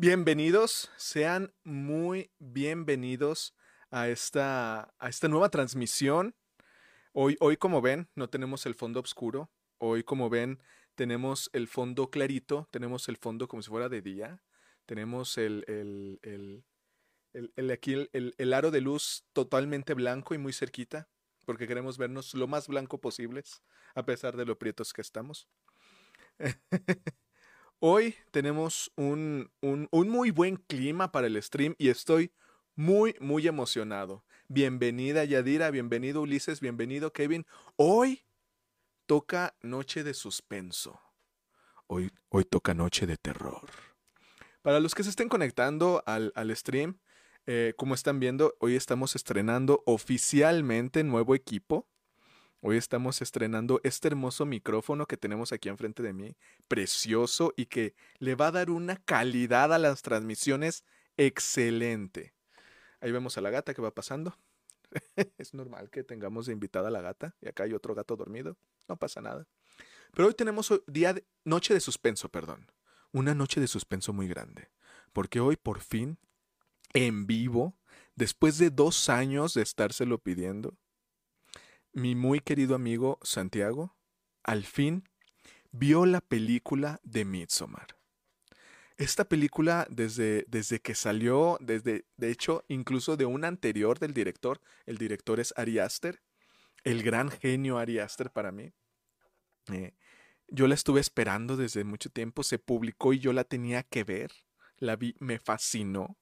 Bienvenidos, sean muy bienvenidos a esta, a esta nueva transmisión. Hoy, hoy, como ven, no tenemos el fondo oscuro. Hoy, como ven, tenemos el fondo clarito, tenemos el fondo como si fuera de día. Tenemos el, el, el, el, aquí el aro de luz totalmente blanco y muy cerquita, porque queremos vernos lo más blanco posibles, a pesar de lo prietos que estamos. Hoy tenemos un, un, muy buen clima para el stream y estoy muy, muy emocionado. Bienvenida Yadira, bienvenido Ulises, bienvenido Kevin. Hoy toca noche de suspenso. Hoy, hoy toca noche de terror. Para los que se estén conectando al, al stream, eh, como están viendo, hoy estamos estrenando oficialmente nuevo equipo. Hoy estamos estrenando este hermoso micrófono que tenemos aquí enfrente de mí, precioso y que le va a dar una calidad a las transmisiones excelente. Ahí vemos a la gata que va pasando. es normal que tengamos de invitada a la gata y acá hay otro gato dormido. No pasa nada. Pero hoy tenemos día de, noche de suspenso, perdón. Una noche de suspenso muy grande. Porque hoy por fin, en vivo, después de dos años de estárselo pidiendo, mi muy querido amigo Santiago, al fin, vio la película de Midsommar. Esta película, desde, desde que salió, desde, de hecho, incluso de un anterior del director, el director es Ari Aster, el gran genio Ari Aster para mí. Eh, yo la estuve esperando desde mucho tiempo, se publicó y yo la tenía que ver. La vi, me fascinó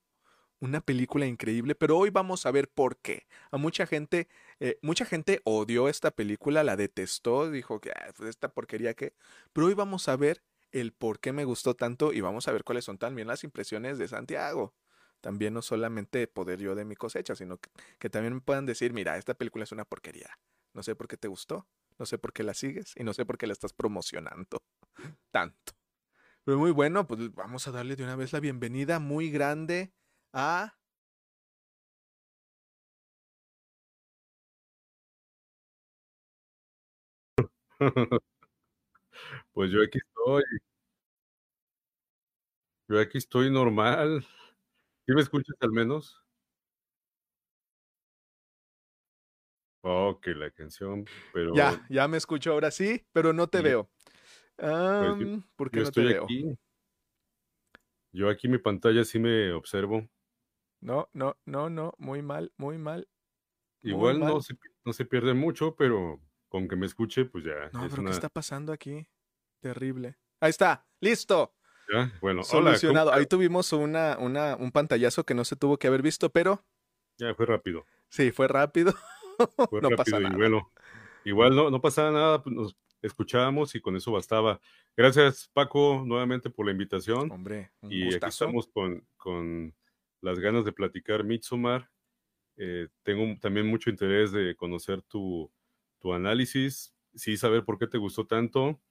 una película increíble, pero hoy vamos a ver por qué. A mucha gente, eh, mucha gente odió esta película, la detestó, dijo que ah, esta porquería que. Pero hoy vamos a ver el por qué me gustó tanto y vamos a ver cuáles son también las impresiones de Santiago. También no solamente poder yo de mi cosecha, sino que, que también me puedan decir, mira, esta película es una porquería. No sé por qué te gustó, no sé por qué la sigues y no sé por qué la estás promocionando tanto. Pero muy bueno, pues vamos a darle de una vez la bienvenida muy grande a Pues yo aquí estoy. Yo aquí estoy normal. ¿Sí me escuchas al menos? Okey, la canción, pero Ya, ya me escucho ahora sí, pero no te Sí. veo. Pues yo Am, ¿por qué yo no te estoy veo? aquí. Yo aquí mi pantalla sí me observo. No, no, no, no, muy mal, muy mal, muy Igual no mal. se no se pierde mucho, pero con que me escuche, pues ya No, es pero ¿qué está pasando aquí? Terrible. Ahí está, listo. Ya, bueno, hola, ¿cómo Solucionado. Ahí estás? tuvimos una, una, un pantallazo que no se tuvo que haber visto, pero Ya fue rápido. sí, fue rápido. Fue No pasa rápido y nada. bueno, igual no no pasaba nada, pues nos escuchábamos y con eso bastaba. Gracias, Paco, nuevamente por la invitación. Hombre, un Y aquí gustazo. estamos con con las ganas de platicar Midsommar. Eh, tengo también mucho interés de conocer tu tu análisis, sí saber por qué te gustó tanto,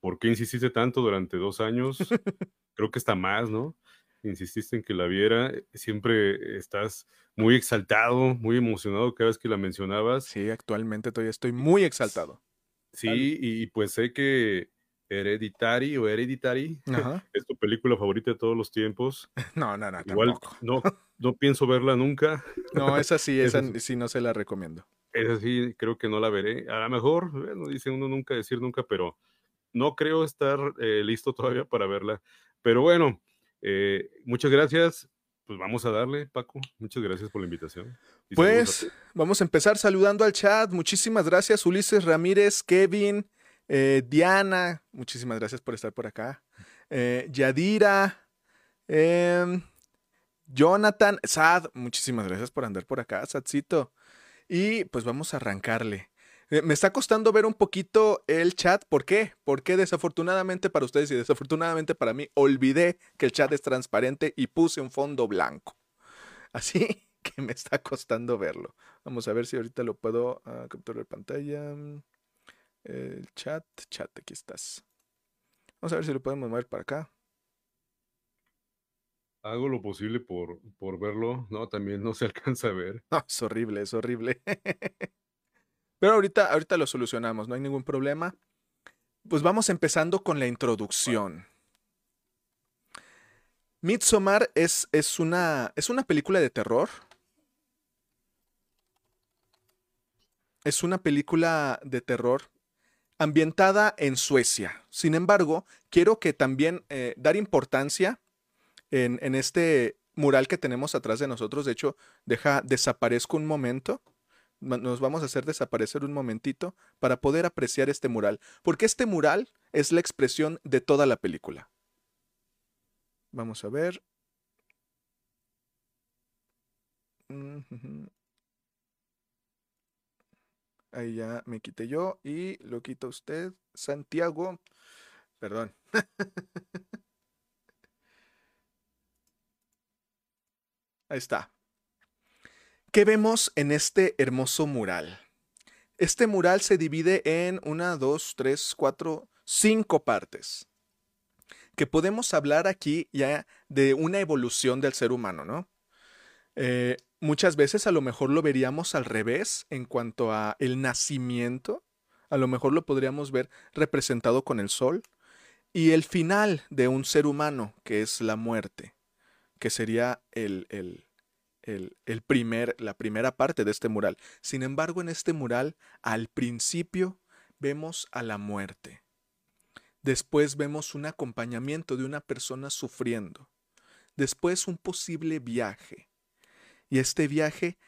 por qué insististe tanto durante 2 años, creo que hasta más, ¿no? Insististe en que la viera, eh, siempre estás muy exaltado, muy emocionado cada vez que la mencionabas. Sí, actualmente todavía estoy muy exaltado. Sí, y pues sé que Hereditary o Hereditary Ajá. es tu película favorita de todos los tiempos. No, no, no, Igual tampoco. no no pienso verla nunca. No, esa sí, esa sí. no se la recomiendo. Esa sí, creo que no la veré. A lo mejor, bueno, dice uno nunca decir nunca, pero no creo estar, eh, listo todavía para verla. Pero bueno, eh, muchas gracias. Pues vamos a darle, Paco. Muchas gracias por la invitación. Y Pues vamos a empezar saludando al chat. Muchísimas gracias, Ulises Ramírez, Kevin, eh, Diana. Muchísimas gracias por estar por acá. Eh, Yadira, em, Jonathan, Sad. Muchísimas gracias por andar por acá, Sadcito. Y pues vamos a arrancarle. Eh, me está costando ver un poquito el chat. ¿Por qué? Porque desafortunadamente para ustedes y desafortunadamente para mí, olvidé que el chat es transparente y puse un fondo blanco. Así que me está costando verlo. Vamos a ver si ahorita lo puedo ah, capturar pantalla. El chat, chat, aquí estás. Vamos a ver si lo podemos mover para acá. Hago lo posible por por verlo. No, también no se alcanza a ver. No, es horrible, es horrible. Pero ahorita, ahorita lo solucionamos, no hay ningún problema. Pues vamos empezando con la introducción. Midsommar es, es, una, es una película de terror. Es una película de terror ambientada en Suecia. Sin embargo, quiero que también eh, dar importancia en, en, este mural que tenemos atrás de nosotros. De hecho, deja, desaparezco un momento. Nos vamos a hacer desaparecer un momentito para poder apreciar este mural. Porque este mural es la expresión de toda la película. Vamos a ver. Ahí ya me quité yo y lo quita usted, Santiago. Perdón. Ahí está. ¿Qué vemos en este hermoso mural? Este mural se divide en una, dos, tres, cuatro, cinco partes que podemos hablar aquí ya de una evolución del ser humano, ¿no? Eh, muchas veces a lo mejor lo veríamos al revés en cuanto a el nacimiento, a lo mejor lo podríamos ver representado con el sol, y el final de un ser humano, que es la muerte, que sería el, el, el, el primer, la primera parte de este mural. Sin embargo, en este mural, al principio, vemos a la muerte. Después vemos un acompañamiento de una persona sufriendo. Después un posible viaje. Y este viaje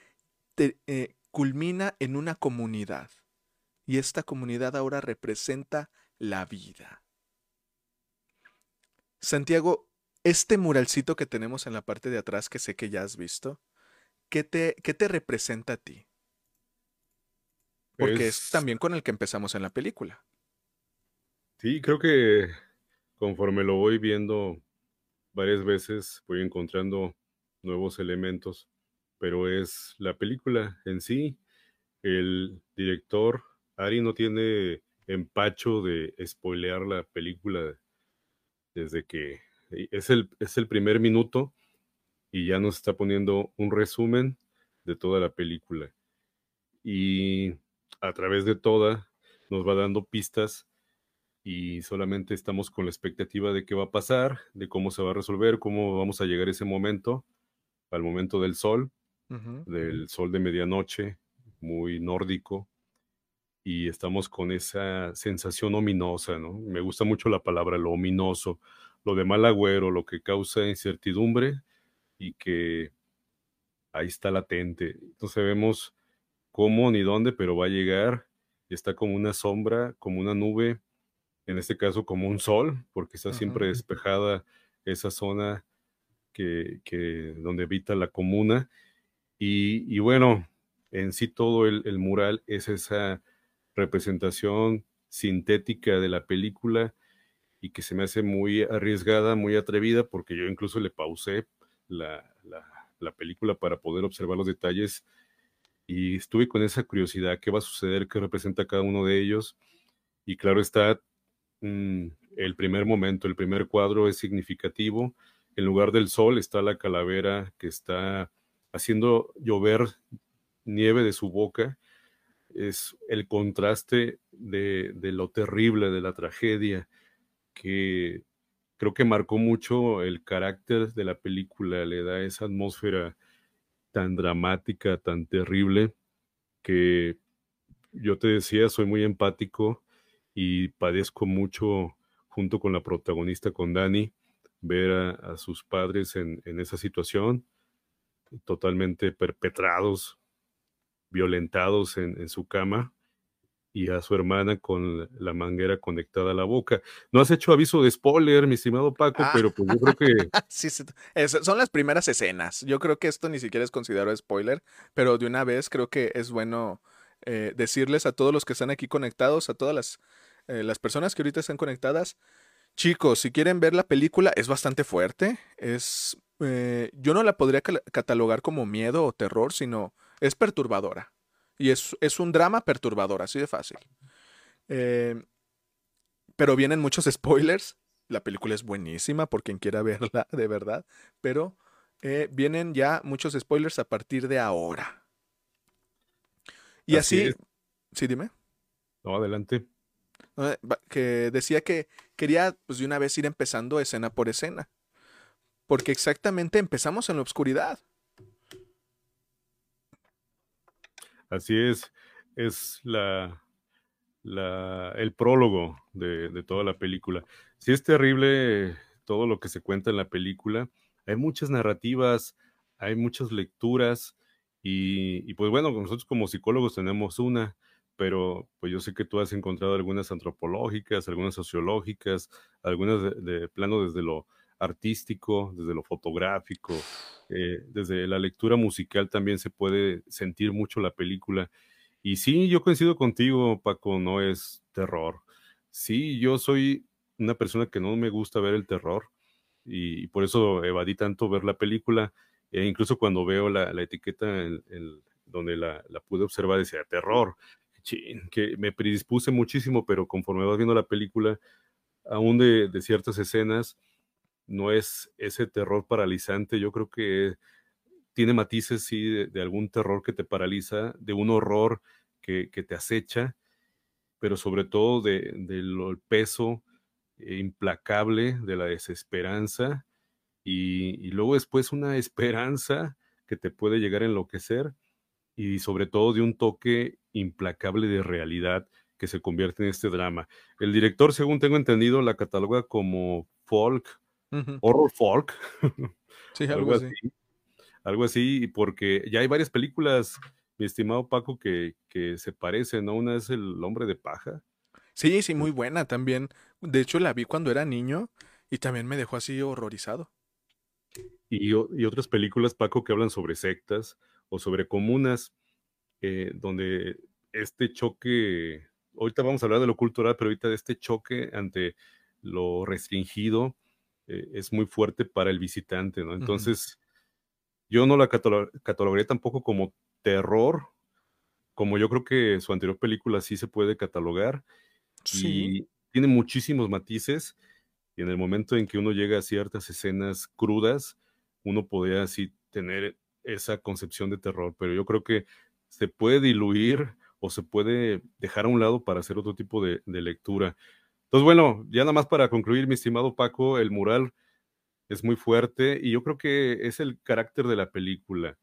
eh, culmina en una comunidad. Y esta comunidad ahora representa la vida. Santiago, este muralcito que tenemos en la parte de atrás, que sé que ya has visto, ¿qué te, qué te representa a ti? Porque es también con el que empezamos en la película. Sí, creo que conforme lo voy viendo varias veces, voy encontrando nuevos elementos, pero es la película en sí. El director, Ari, no tiene empacho de spoilear la película desde que es el, es el primer minuto y ya nos está poniendo un resumen de toda la película. Y a través de toda nos va dando pistas y solamente estamos con la expectativa de qué va a pasar, de cómo se va a resolver, cómo vamos a llegar a ese momento, al momento del sol, del sol de medianoche, muy nórdico, y estamos con esa sensación ominosa, ¿no? Me gusta mucho la palabra, lo ominoso, lo de mal agüero, lo que causa incertidumbre y que ahí está latente. Entonces vemos cómo ni dónde, pero va a llegar, y está como una sombra, como una nube, en este caso como un sol, porque está siempre despejada esa zona que, donde habita la comuna. Y, bueno, en sí todo el, mural es esa representación sintética de la película y que se me hace muy arriesgada, muy atrevida, porque yo incluso le pausé la, la película para poder observar los detalles y estuve con esa curiosidad, qué va a suceder, qué representa cada uno de ellos. Y claro está, Mm, el primer momento, el primer cuadro es significativo. En lugar del sol está la calavera que está haciendo llover nieve de su boca. Es el contraste de, de lo terrible, de la tragedia, que creo que marcó mucho el carácter de la película, le da esa atmósfera tan dramática, tan terrible, que yo te decía, soy muy empático y padezco mucho junto con la protagonista, con Dani, ver a, sus padres en, esa situación, totalmente perpetrados, violentados en, su cama y a su hermana con la manguera conectada a la boca. No has hecho aviso de spoiler, mi estimado Paco, ah. pero pues yo creo que... sí, son las primeras escenas. Yo creo que esto ni siquiera es considerado spoiler, pero de una vez creo que es bueno eh, decirles a todos los que están aquí conectados, a todas las eh, las personas que ahorita están conectadas, chicos, si quieren ver la película, es bastante fuerte. Es, eh, yo no la podría catalogar como miedo o terror, sino es perturbadora. Y es, es un drama perturbador, así de fácil. Eh, pero vienen muchos spoilers. La película es buenísima por quien quiera verla de verdad. Pero vienen ya muchos spoilers a partir de ahora. Y así. Sí, dime. No, adelante que decía que quería pues de una vez ir empezando escena por escena. Porque exactamente empezamos en la oscuridad. Así es, es la, el prólogo de, toda la película. Sí es terrible todo lo que se cuenta en la película. Hay muchas narrativas, hay muchas lecturas y, y pues bueno, nosotros como psicólogos tenemos una, pero pues yo sé que tú has encontrado algunas antropológicas, algunas sociológicas, algunas de, de plano desde lo artístico, desde lo fotográfico, eh, desde la lectura musical también se puede sentir mucho la película. Y sí, yo coincido contigo, Paco, no es terror. Sí, yo soy una persona que no me gusta ver el terror y, por eso evadí tanto ver la película. E incluso cuando veo la, la etiqueta donde la, pude observar decía terror, que me predispuse muchísimo, pero conforme vas viendo la película, aún de ciertas escenas, no es ese terror paralizante, yo creo que tiene matices, sí, de, algún terror que te paraliza, de un horror que, que te acecha, pero sobre todo del de, de peso implacable de la desesperanza y, y, luego después una esperanza que te puede llegar a enloquecer y sobre todo de un toque implacable de realidad que se convierte en este drama. El director, según tengo entendido, la cataloga como folk, uh -huh. horror folk. Sí, algo, algo así. así. Algo así, porque ya hay varias películas, mi estimado Paco, que, que se parecen, ¿no? Una es El hombre de paja. Sí, sí, muy buena también. De hecho, la vi cuando era niño y también me dejó así horrorizado. Y, y otras películas, Paco, que hablan sobre sectas o sobre comunas, eh, donde este choque, ahorita vamos a hablar de lo cultural, pero ahorita de este choque ante lo restringido eh, es muy fuerte para el visitante, ¿no? Entonces, uh -huh. yo no la catalog catalogaría tampoco como terror, como yo creo que su anterior película sí se puede catalogar, Sí. y tiene muchísimos matices, y en el momento en que uno llega a ciertas escenas crudas, uno podría así tener esa concepción de terror, pero yo creo que se puede diluir o se puede dejar a un lado para hacer otro tipo de, de lectura. Entonces, bueno, ya nada más para concluir, mi estimado Paco, el mural es muy fuerte y yo creo que es el carácter de la película,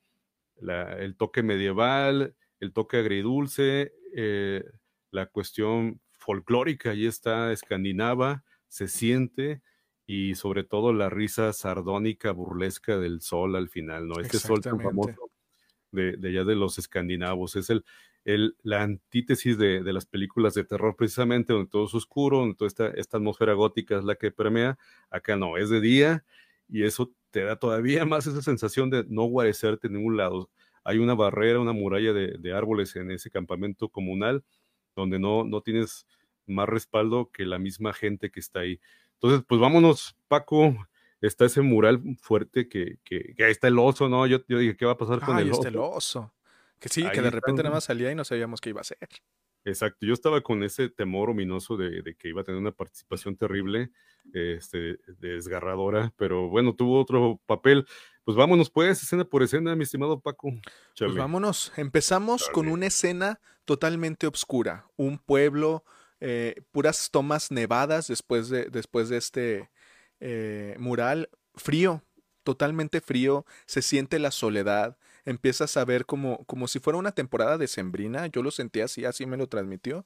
la, el toque medieval, el toque agridulce, eh, la cuestión folclórica, ahí está escandinava, se siente, y sobre todo la risa sardónica, burlesca del sol al final, ¿no? Este sol tan famoso de, de, allá de los escandinavos, es el, el, la antítesis de, de, las películas de terror precisamente, donde todo es oscuro, donde toda esta, esta atmósfera gótica es la que permea, acá no, es de día, y eso te da todavía más esa sensación de no guarecerte en ningún lado. Hay una barrera, una muralla de, de árboles en ese campamento comunal, donde no, no tienes más respaldo que la misma gente que está ahí. Entonces, pues vámonos, Paco. Está ese mural fuerte que, que, que ahí está el oso, ¿no? Yo, yo dije, ¿qué va a pasar con Ay, el oso? oso? el oso. Que sí, ahí que de repente nada más salía y no sabíamos qué iba a hacer. Exacto, yo estaba con ese temor ominoso de, de que iba a tener una participación terrible, este, desgarradora, pero bueno, tuvo otro papel. Pues vámonos pues, escena por escena, mi estimado Paco. Pues vámonos, empezamos con una escena totalmente oscura, un pueblo, eh, puras tomas nevadas después de, después de este eh, mural, frío, totalmente frío, se siente la soledad, empiezas a ver como, como si fuera una temporada decembrina, yo lo sentí así, así me lo transmitió,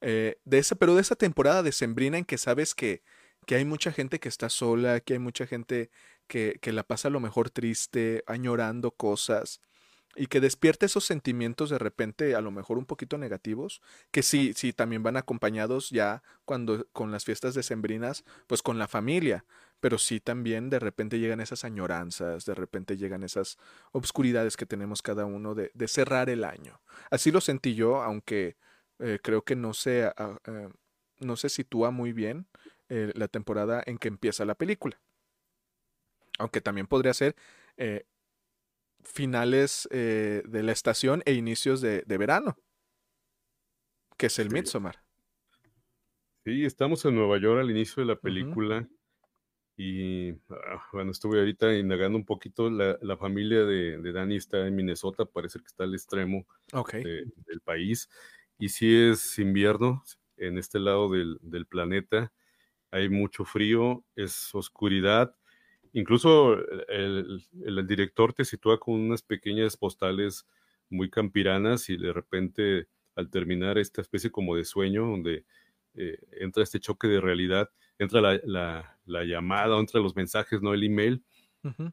eh, de esa, pero de esa temporada decembrina en que sabes que, que hay mucha gente que está sola, que hay mucha gente que, que la pasa a lo mejor triste, añorando cosas, y que despierte esos sentimientos de repente a lo mejor un poquito negativos, que sí, sí, también van acompañados ya cuando con las fiestas decembrinas, pues con la familia, pero sí también de repente llegan esas añoranzas, de repente llegan esas obscuridades que tenemos cada uno de, de cerrar el año. Así lo sentí yo, aunque eh, creo que no se, uh, no se sitúa muy bien eh, la temporada en que empieza la película. Aunque también podría ser eh, finales eh, de la estación e inicios de, de verano, que es el sí. Midsommar. Sí, estamos en Nueva York al inicio de la película. Uh -huh. Y ah, bueno, estuve ahorita indagando un poquito. La, la familia de, de, Dani está en Minnesota, parece que está al extremo okay. de, del país. Y si es invierno en este lado del, del planeta, hay mucho frío, es oscuridad incluso el, el, director te sitúa con unas pequeñas postales muy campiranas y de repente al terminar esta especie como de sueño donde eh, entra este choque de realidad, entra la, la, la, llamada, entra los mensajes, no el email,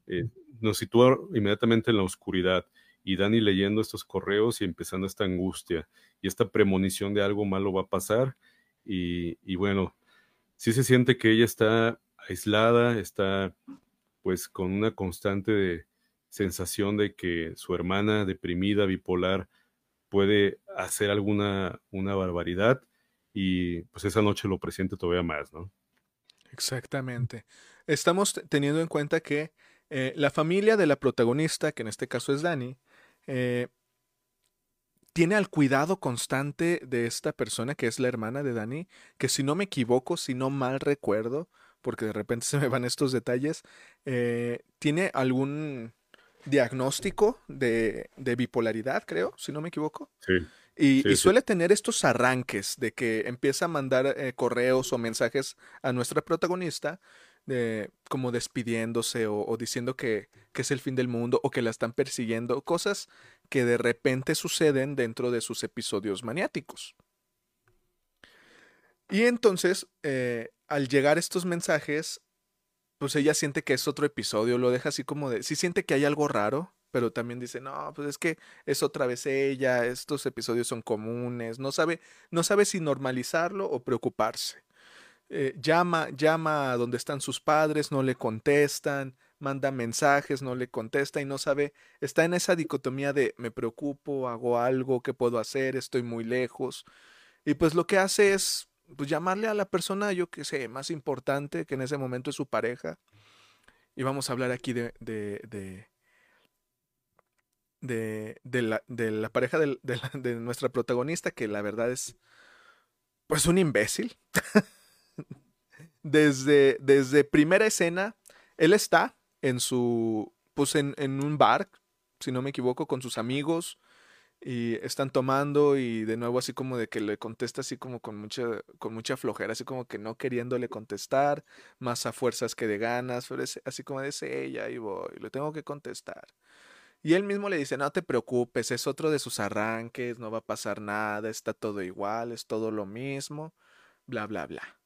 eh, nos sitúa inmediatamente en la oscuridad y Dani leyendo estos correos y empezando esta angustia y esta premonición de algo malo va a pasar y, y bueno, sí se siente que ella está aislada, está pues con una constante sensación de que su hermana deprimida, bipolar, puede hacer alguna una barbaridad y pues esa noche lo presiente todavía más, ¿no? Exactamente. Estamos teniendo en cuenta que eh, la familia de la protagonista, que en este caso es Dani, eh, tiene al cuidado constante de esta persona que es la hermana de Dani, que si no me equivoco, si no mal recuerdo, porque de repente se me van estos detalles, eh, tiene algún diagnóstico de, bipolaridad, creo, si no me equivoco. Sí. Y, suele tener estos arranques de que empieza a mandar eh, correos o mensajes a nuestra protagonista, de, como despidiéndose o, diciendo que, que, es el fin del mundo o que la están persiguiendo, cosas que de repente suceden dentro de sus episodios maniáticos. Y entonces, eh, al llegar estos mensajes, pues ella siente que es otro episodio, lo deja así como de, sí siente que hay algo raro, pero también dice, no, pues es que es otra vez ella, estos episodios son comunes, no sabe, no sabe si normalizarlo o preocuparse. Eh, llama, llama a donde están sus padres, no le contestan, manda mensajes, no le contesta y no sabe, está en esa dicotomía de me preocupo, hago algo, ¿qué puedo hacer? Estoy muy lejos. Y pues lo que hace es pues llamarle a la persona, yo que sé, más importante, que en ese momento es su pareja. Y vamos a hablar aquí de, de, la, de la, pareja de, de, nuestra protagonista, que la verdad es, pues, un imbécil. desde, desde primera escena, él está en su, pues, en, en un bar, si no me equivoco, con sus amigos y están tomando y de nuevo así como de que le contesta así como con mucha con mucha flojera, así como que no queriéndole contestar, más a fuerzas que de ganas, pero así como dice ella y voy, le tengo que contestar. Y él mismo le dice, no te preocupes, es otro de sus arranques, no va a pasar nada, está todo igual, es todo lo mismo, bla, bla, bla.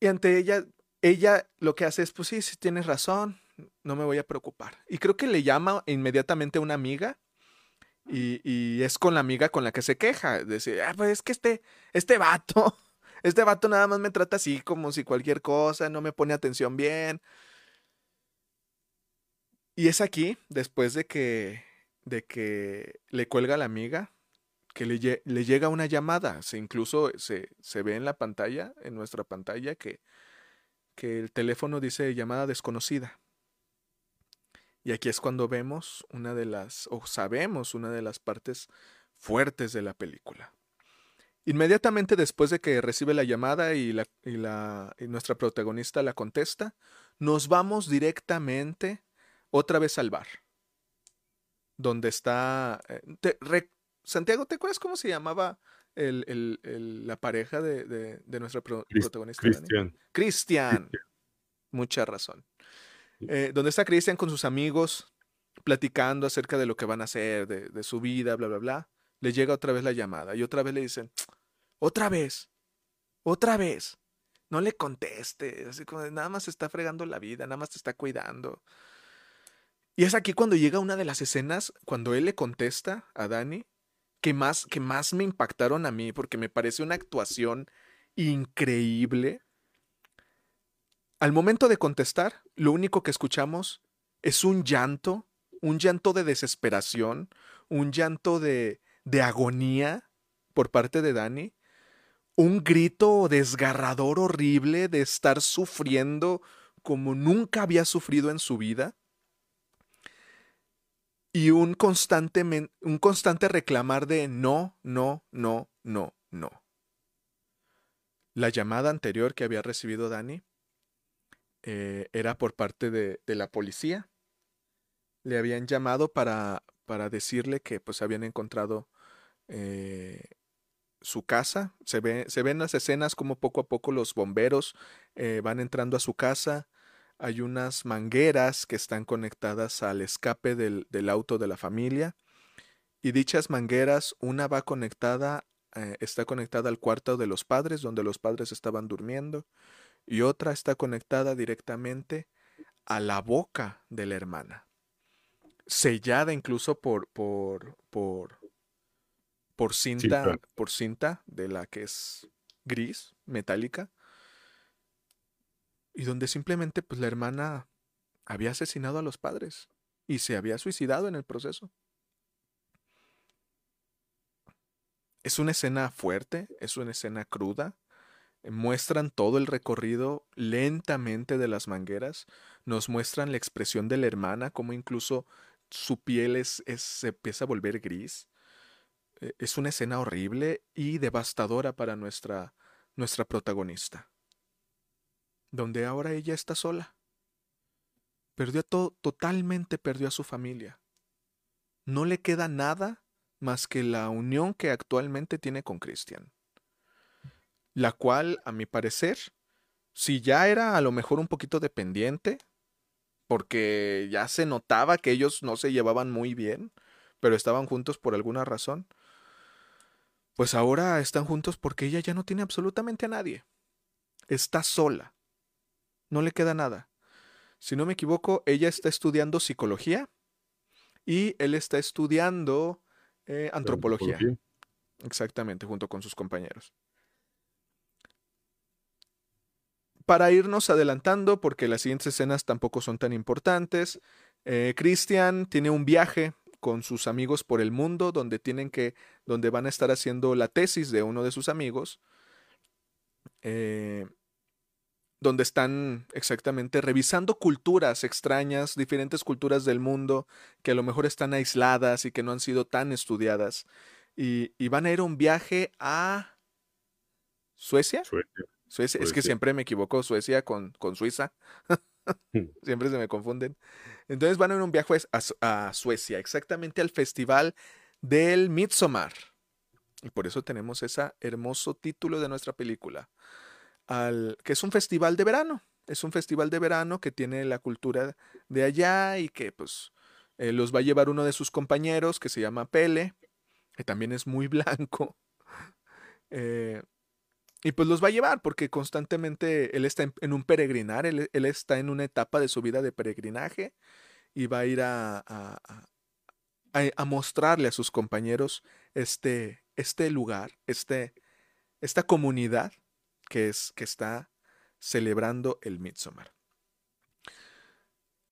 Y ante ella, ella lo que hace es, pues sí, si tienes razón, no me voy a preocupar. Y creo que le llama inmediatamente a una amiga y, es con la amiga con la que se queja. Decir, ah, pues es que este, este vato, este vato nada más me trata así como si cualquier cosa, no me pone atención bien. Y es aquí, después de que, de que le cuelga la amiga, que le, le llega una llamada. Se, incluso se, se, ve en la pantalla, en nuestra pantalla, que, que el teléfono dice llamada desconocida. Y aquí es cuando vemos una de las, o sabemos una de las partes fuertes de la película. Inmediatamente después de que recibe la llamada y, la, y, la, y nuestra protagonista la contesta, nos vamos directamente otra vez al bar. Donde está... Eh, Santiago, ¿te acuerdas cómo se llamaba el, el, la pareja de, de, de nuestra protagonista? Cristian. Cristian. Mucha razón. Eh, donde está Cristian con sus amigos platicando acerca de lo que van a hacer, de, su vida, bla, bla, bla. Le llega otra vez la llamada y otra vez le dicen, otra vez, otra vez, no le conteste, así como nada más está fregando la vida, nada más te está cuidando. Y es aquí cuando llega una de las escenas, cuando él le contesta a Dani, que más, que más me impactaron a mí, porque me parece una actuación increíble. Al momento de contestar, lo único que escuchamos es un llanto, un llanto de desesperación, un llanto de, de agonía por parte de Dani, un grito desgarrador horrible de estar sufriendo como nunca había sufrido en su vida y un constante, un constante reclamar de no, no, no, no, no. La llamada anterior que había recibido Dani eh, era por parte de, la policía. Le habían llamado para, para decirle que pues habían encontrado eh, su casa. Se, ve, se ven las escenas como poco a poco los bomberos eh, van entrando a su casa, hay unas mangueras que están conectadas al escape del, del auto de la familia. Y dichas mangueras, una va conectada, eh, está conectada al cuarto de los padres, donde los padres estaban durmiendo, y otra está conectada directamente a la boca de la hermana. Sellada incluso por, por, por, por cinta, Cinta. por cinta de la que es gris, metálica. Y donde simplemente pues la hermana había asesinado a los padres y se había suicidado en el proceso. Es una escena fuerte, es una escena cruda. Muestran todo el recorrido lentamente de las mangueras. Nos muestran la expresión de la hermana, como incluso su piel se empieza a volver gris. Eh, Es una escena horrible y devastadora para nuestra, nuestra protagonista. Donde ahora ella está sola. Perdió todo, totalmente perdió a su familia. No le queda nada más que la unión que actualmente tiene con Christian. La cual, a mi parecer, si ya era a lo mejor un poquito dependiente, porque ya se notaba que ellos no se llevaban muy bien, pero estaban juntos por alguna razón, pues ahora están juntos porque ella ya no tiene absolutamente a nadie. Está sola. No le queda nada. Si no me equivoco, ella está estudiando psicología y él está estudiando eh, antropología. Antropología. Exactamente, junto con sus compañeros. Para irnos adelantando, porque las siguientes escenas tampoco son tan importantes, eh, Christian tiene un viaje con sus amigos por el mundo donde tienen que, donde van a estar haciendo la tesis de uno de sus amigos, eh, donde están exactamente revisando culturas extrañas, diferentes culturas del mundo que a lo mejor están aisladas y que no han sido tan estudiadas. Y, y van a ir a un viaje a Suecia. Suecia. Suecia. Es que siempre me equivoco Suecia con, con Suiza. Hmm. Siempre se me confunden. Entonces van a ir a un viaje a Suecia, exactamente al festival del Midsommar. Y por eso tenemos ese hermoso título de nuestra película. Al, que es un festival de verano. Es un festival de verano que tiene la cultura de allá y que pues eh, los va a llevar uno de sus compañeros que se llama Pele, que también es muy blanco. Eh, y pues los va a llevar porque constantemente él está en, un peregrinar, él, está en una etapa de su vida de peregrinaje y va a ir a, a- a- a- a mostrarle a sus compañeros este, este lugar, este, esta comunidad que, es, que está celebrando el Midsommar.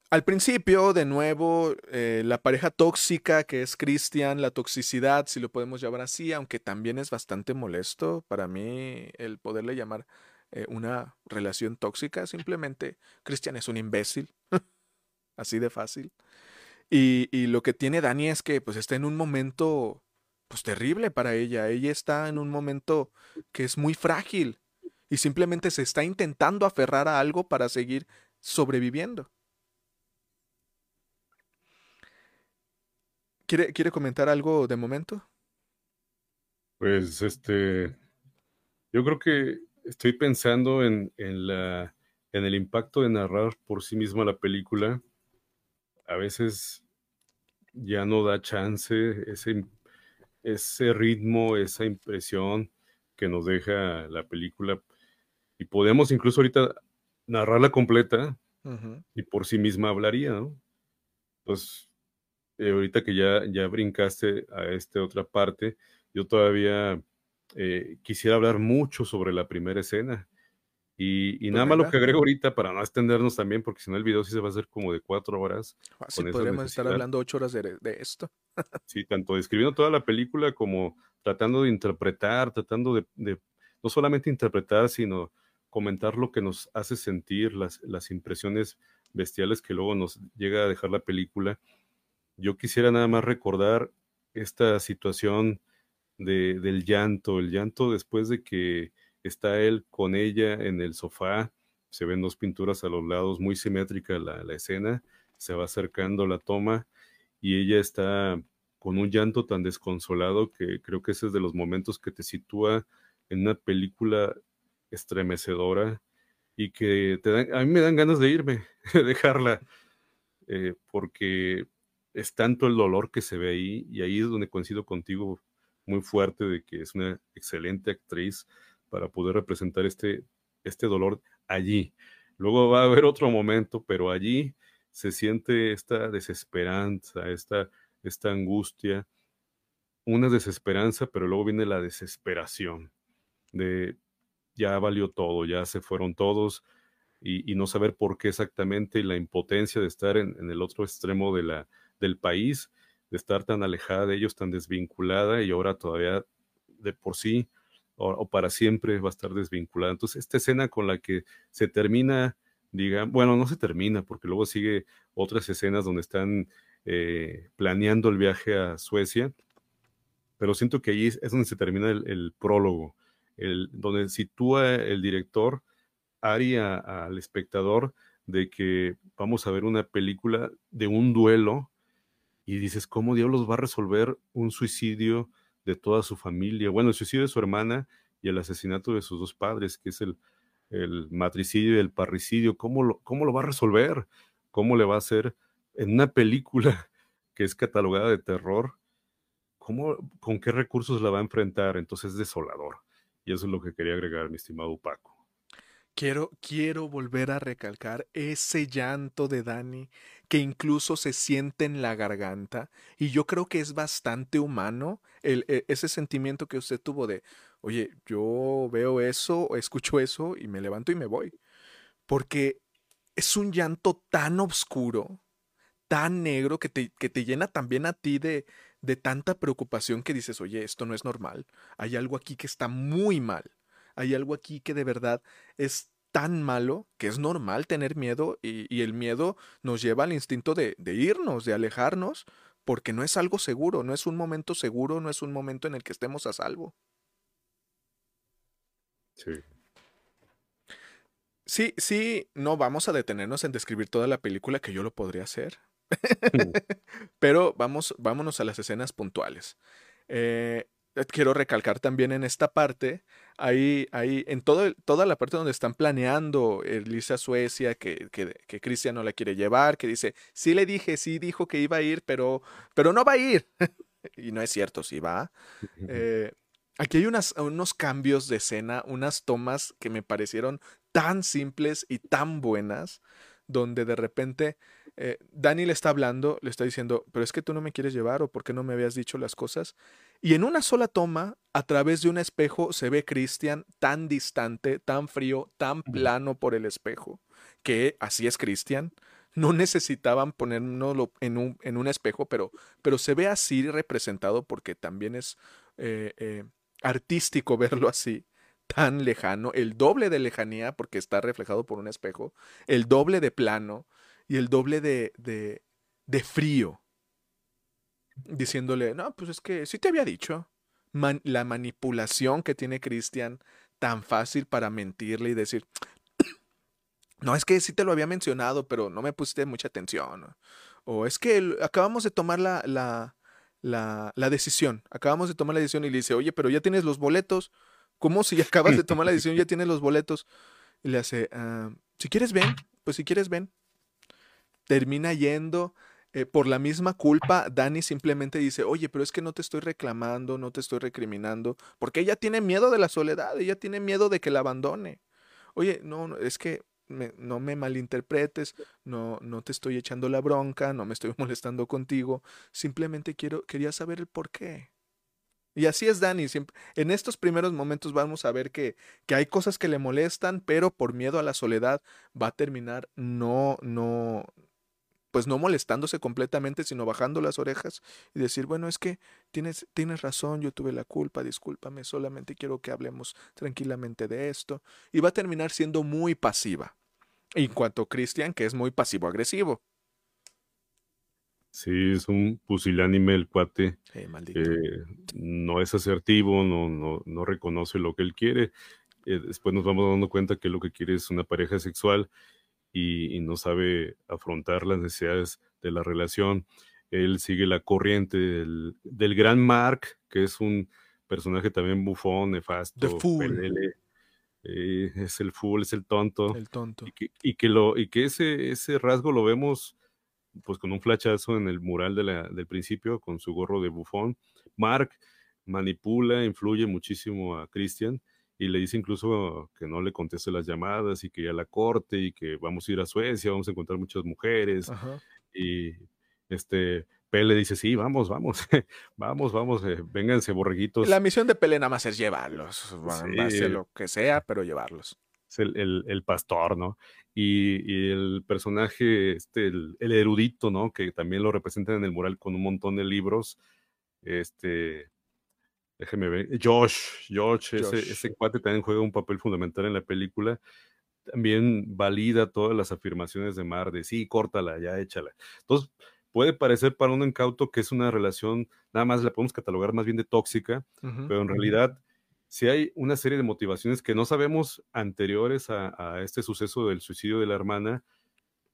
Al principio, de nuevo, eh, la pareja tóxica que es Christian, la toxicidad, si lo podemos llamar así, aunque también es bastante molesto para mí el poderle llamar eh, una relación tóxica, simplemente Christian es un imbécil, así de fácil. Y, y lo que tiene Dani es que pues está en un momento pues terrible para ella, ella está en un momento que es muy frágil y simplemente se está intentando aferrar a algo para seguir sobreviviendo. ¿Quiere, quiere comentar algo de momento? Pues este, yo creo que estoy pensando en, en la, en el impacto de narrar por sí misma la película. A veces ya no da chance ese, ese ritmo, esa impresión que nos deja la película. Y podemos incluso ahorita narrarla completa Ujú. y por sí misma hablaría, ¿no? Pues eh, ahorita que ya, ya brincaste a esta otra parte, yo todavía eh, quisiera hablar mucho sobre la primera escena. Y, y Pues nada más lo que agrego ahorita para no extendernos también, porque si no el video sí se va a hacer como de cuatro horas. Con esa podríamos estar hablando ocho horas de, de esto. Sí, tanto describiendo toda la película como tratando de interpretar, tratando de, de no solamente interpretar, sino comentar lo que nos hace sentir, las, las impresiones bestiales que luego nos llega a dejar la película. Yo quisiera nada más recordar esta situación de, del llanto, el llanto después de que está él con ella en el sofá, se ven dos pinturas a los lados, muy simétrica la, la escena, se va acercando la toma y ella está con un llanto tan desconsolado que creo que ese es de los momentos que te sitúa en una película estremecedora y que te a mí me dan ganas de irme, de dejarla, eh, porque es tanto el dolor que se ve ahí, y ahí es donde coincido contigo muy fuerte de que es una excelente actriz para poder representar este, este dolor allí. Luego va a haber otro momento, pero allí se siente esta desesperanza, esta, esta angustia, una desesperanza, pero luego viene la desesperación de ya valió todo, ya se fueron todos y, no saber por qué exactamente la impotencia de estar en, el otro extremo del país, de estar tan alejada de ellos, tan desvinculada y ahora todavía de por sí o, para siempre va a estar desvinculada. Entonces, esta escena con la que se termina, diga, bueno, no se termina porque luego sigue otras escenas donde están eh, planeando el viaje a Suecia, pero siento que ahí es donde se termina el prólogo el, donde sitúa el director haría al espectador de que vamos a ver una película de un duelo y dices, ¿cómo diablos va a resolver un suicidio de toda su familia? Bueno, el suicidio de su hermana y el asesinato de sus dos padres, que es el, el matricidio y el parricidio, ¿cómo lo, ¿cómo lo va a resolver? ¿Cómo le va a hacer en una película que es catalogada de terror? ¿Cómo, ¿Con qué recursos la va a enfrentar? Entonces es desolador. Y eso es lo que quería agregar, mi estimado Paco. Quiero, quiero volver a recalcar ese llanto de Dani que incluso se siente en la garganta y yo creo que es bastante humano el, e, ese sentimiento que usted tuvo de, oye, yo veo eso, escucho eso y me levanto y me voy. Porque es un llanto tan oscuro, tan negro que te, que te llena también a ti de, de tanta preocupación que dices, oye, esto no es normal, hay algo aquí que está muy mal, hay algo aquí que de verdad es tan malo que es normal tener miedo y, el miedo nos lleva al instinto de, de, irnos, de alejarnos, porque no es algo seguro, no es un momento seguro, no es un momento en el que estemos a salvo. Sí. Sí, sí, no vamos a detenernos en describir toda la película que yo lo podría hacer. Pero vamos, vámonos a las escenas puntuales. Eh, quiero recalcar también en esta parte, ahí, ahí en todo, toda la parte donde están planeando irse a Suecia, que, que, Cristian no la quiere llevar, que dice, sí le dije, sí dijo que iba a ir, pero, pero no va a ir. y no es cierto, sí va. Eh, aquí hay unas, unos cambios de escena, unas tomas que me parecieron tan simples y tan buenas, donde de repente eh, Dani le está hablando, le está diciendo, pero es que tú no me quieres llevar o por qué no me habías dicho las cosas. Y en una sola toma, a través de un espejo, se ve Cristian tan distante, tan frío, tan plano por el espejo, que así es Cristian. No necesitaban ponernoslo en un, en un espejo, pero, pero se ve así representado porque también es eh, eh, artístico verlo así tan lejano, el doble de lejanía porque está reflejado por un espejo, el doble de plano, y el doble de, de, de frío. Diciéndole, no, pues es que sí te había dicho. la manipulación que tiene Cristian, tan fácil para mentirle y decir, no, es que sí te lo había mencionado, pero no me pusiste mucha atención. O es que acabamos de tomar la, la, la, la, decisión, acabamos de tomar la decisión y le dice, oye, pero ya tienes los boletos. ¿Cómo si acabas de tomar la decisión ya tienes los boletos? Y le hace, ah, si quieres ven, pues si quieres ven termina yendo eh, por la misma culpa. Dani simplemente dice, oye, pero es que no te estoy reclamando, no te estoy recriminando, porque ella tiene miedo de la soledad, ella tiene miedo de que la abandone. Oye, no, es que no me malinterpretes, no, no te estoy echando la bronca, no me estoy molestando contigo, simplemente quiero, quería saber el por qué. Y así es Dani. En estos primeros momentos vamos a ver que, que, hay cosas que le molestan, pero por miedo a la soledad va a terminar no, no, pues no molestándose completamente, sino bajando las orejas y decir, bueno, es que tienes, tienes razón, yo tuve la culpa, discúlpame, solamente quiero que hablemos tranquilamente de esto. Y va a terminar siendo muy pasiva. En cuanto a Christian, que es muy pasivo-agresivo. Sí, es un pusilánime el cuate. Maldito. Eh, no es asertivo, no, no, no reconoce lo que él quiere. Eh, después nos vamos dando cuenta que lo que quiere es una pareja sexual y, no sabe afrontar las necesidades de la relación. Él sigue la corriente del, gran Mark, que es un personaje también bufón, nefasto, eh, es el fool, es el tonto. El tonto. Y que, y que, lo, y que ese, ese rasgo lo vemos pues con un flachazo en el mural de la, del principio, con su gorro de bufón. Mark manipula, influye muchísimo a Christian y le dice incluso que no le conteste las llamadas y que ya la corte y que vamos a ir a Suecia, vamos a encontrar muchas mujeres. Y este Pele dice, sí, vamos, vamos, vamos, vamos, eh, vénganse, borreguitos. La misión de Pele nada más es llevarlos, sí. hacer lo que sea, pero llevarlos. Es el, el, el pastor, ¿no? Y, y, el personaje, este, el, el, erudito, ¿no? Que también lo representan en el mural con un montón de libros, este, déjeme ver, Josh, Josh, Josh. Ese, ese cuate también juega un papel fundamental en la película también valida todas las afirmaciones de Mar de sí, córtala, ya échala. Entonces, puede parecer para un incauto que es una relación, nada más la podemos catalogar más bien de tóxica, uh -huh. pero en realidad si hay una serie de motivaciones que no sabemos anteriores a, a, este suceso del suicidio de la hermana,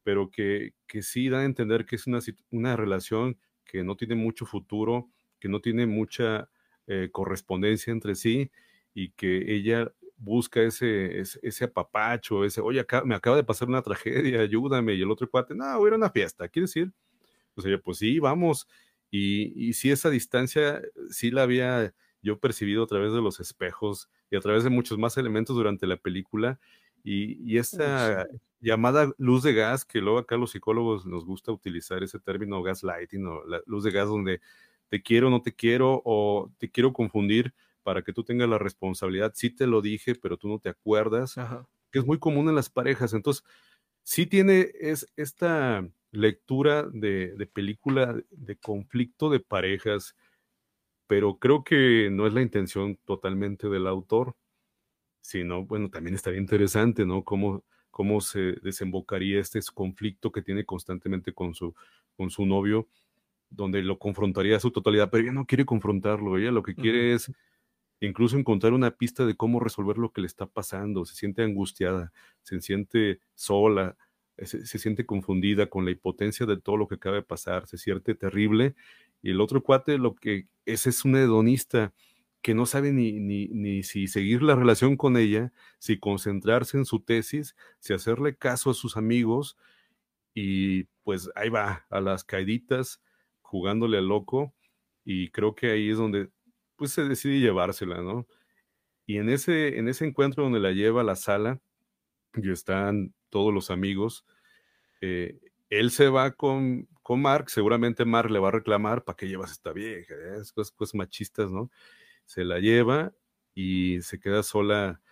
pero que, que sí dan a entender que es una, una relación que no tiene mucho futuro, que no tiene mucha eh, correspondencia entre sí y que ella busca ese, ese, ese, apapacho, ese, oye, acá, me acaba de pasar una tragedia, ayúdame, y el otro cuate, no, voy a ir a una fiesta, ¿quiere decir? Pues ella, pues sí, vamos, y, y sí, esa distancia, sí la había yo percibido a través de los espejos y a través de muchos más elementos durante la película, y, y esta sí. llamada luz de gas, que luego acá los psicólogos nos gusta utilizar ese término gaslighting, o la luz de gas donde te quiero, no te quiero, o te quiero confundir, para que tú tengas la responsabilidad. Sí te lo dije, pero tú no te acuerdas, Ajá. que es muy común en las parejas. Entonces, sí tiene es, esta lectura de, de, película de conflicto de parejas, pero creo que no es la intención totalmente del autor, sino, bueno, también estaría interesante, ¿no? Cómo, cómo se desembocaría este conflicto que tiene constantemente con su, con su novio, donde lo confrontaría a su totalidad, pero ella no quiere confrontarlo, ella lo que quiere uh -huh. es incluso encontrar una pista de cómo resolver lo que le está pasando, se siente angustiada, se siente sola, se, se, siente confundida con la impotencia de todo lo que acaba de pasar, se siente terrible, y el otro cuate lo que ese es un hedonista que no sabe ni, ni, ni si seguir la relación con ella, si concentrarse en su tesis, si hacerle caso a sus amigos, y pues ahí va, a las caiditas, jugándole al loco, y creo que ahí es donde pues se decide llevársela, ¿no? Y en ese, en ese encuentro donde la lleva a la sala, y están todos los amigos, eh, él se va con, con Mark, seguramente Mark le va a reclamar, ¿para qué llevas esta vieja? Eh? Cosas, cosas machistas, ¿no? Se la lleva y se queda sola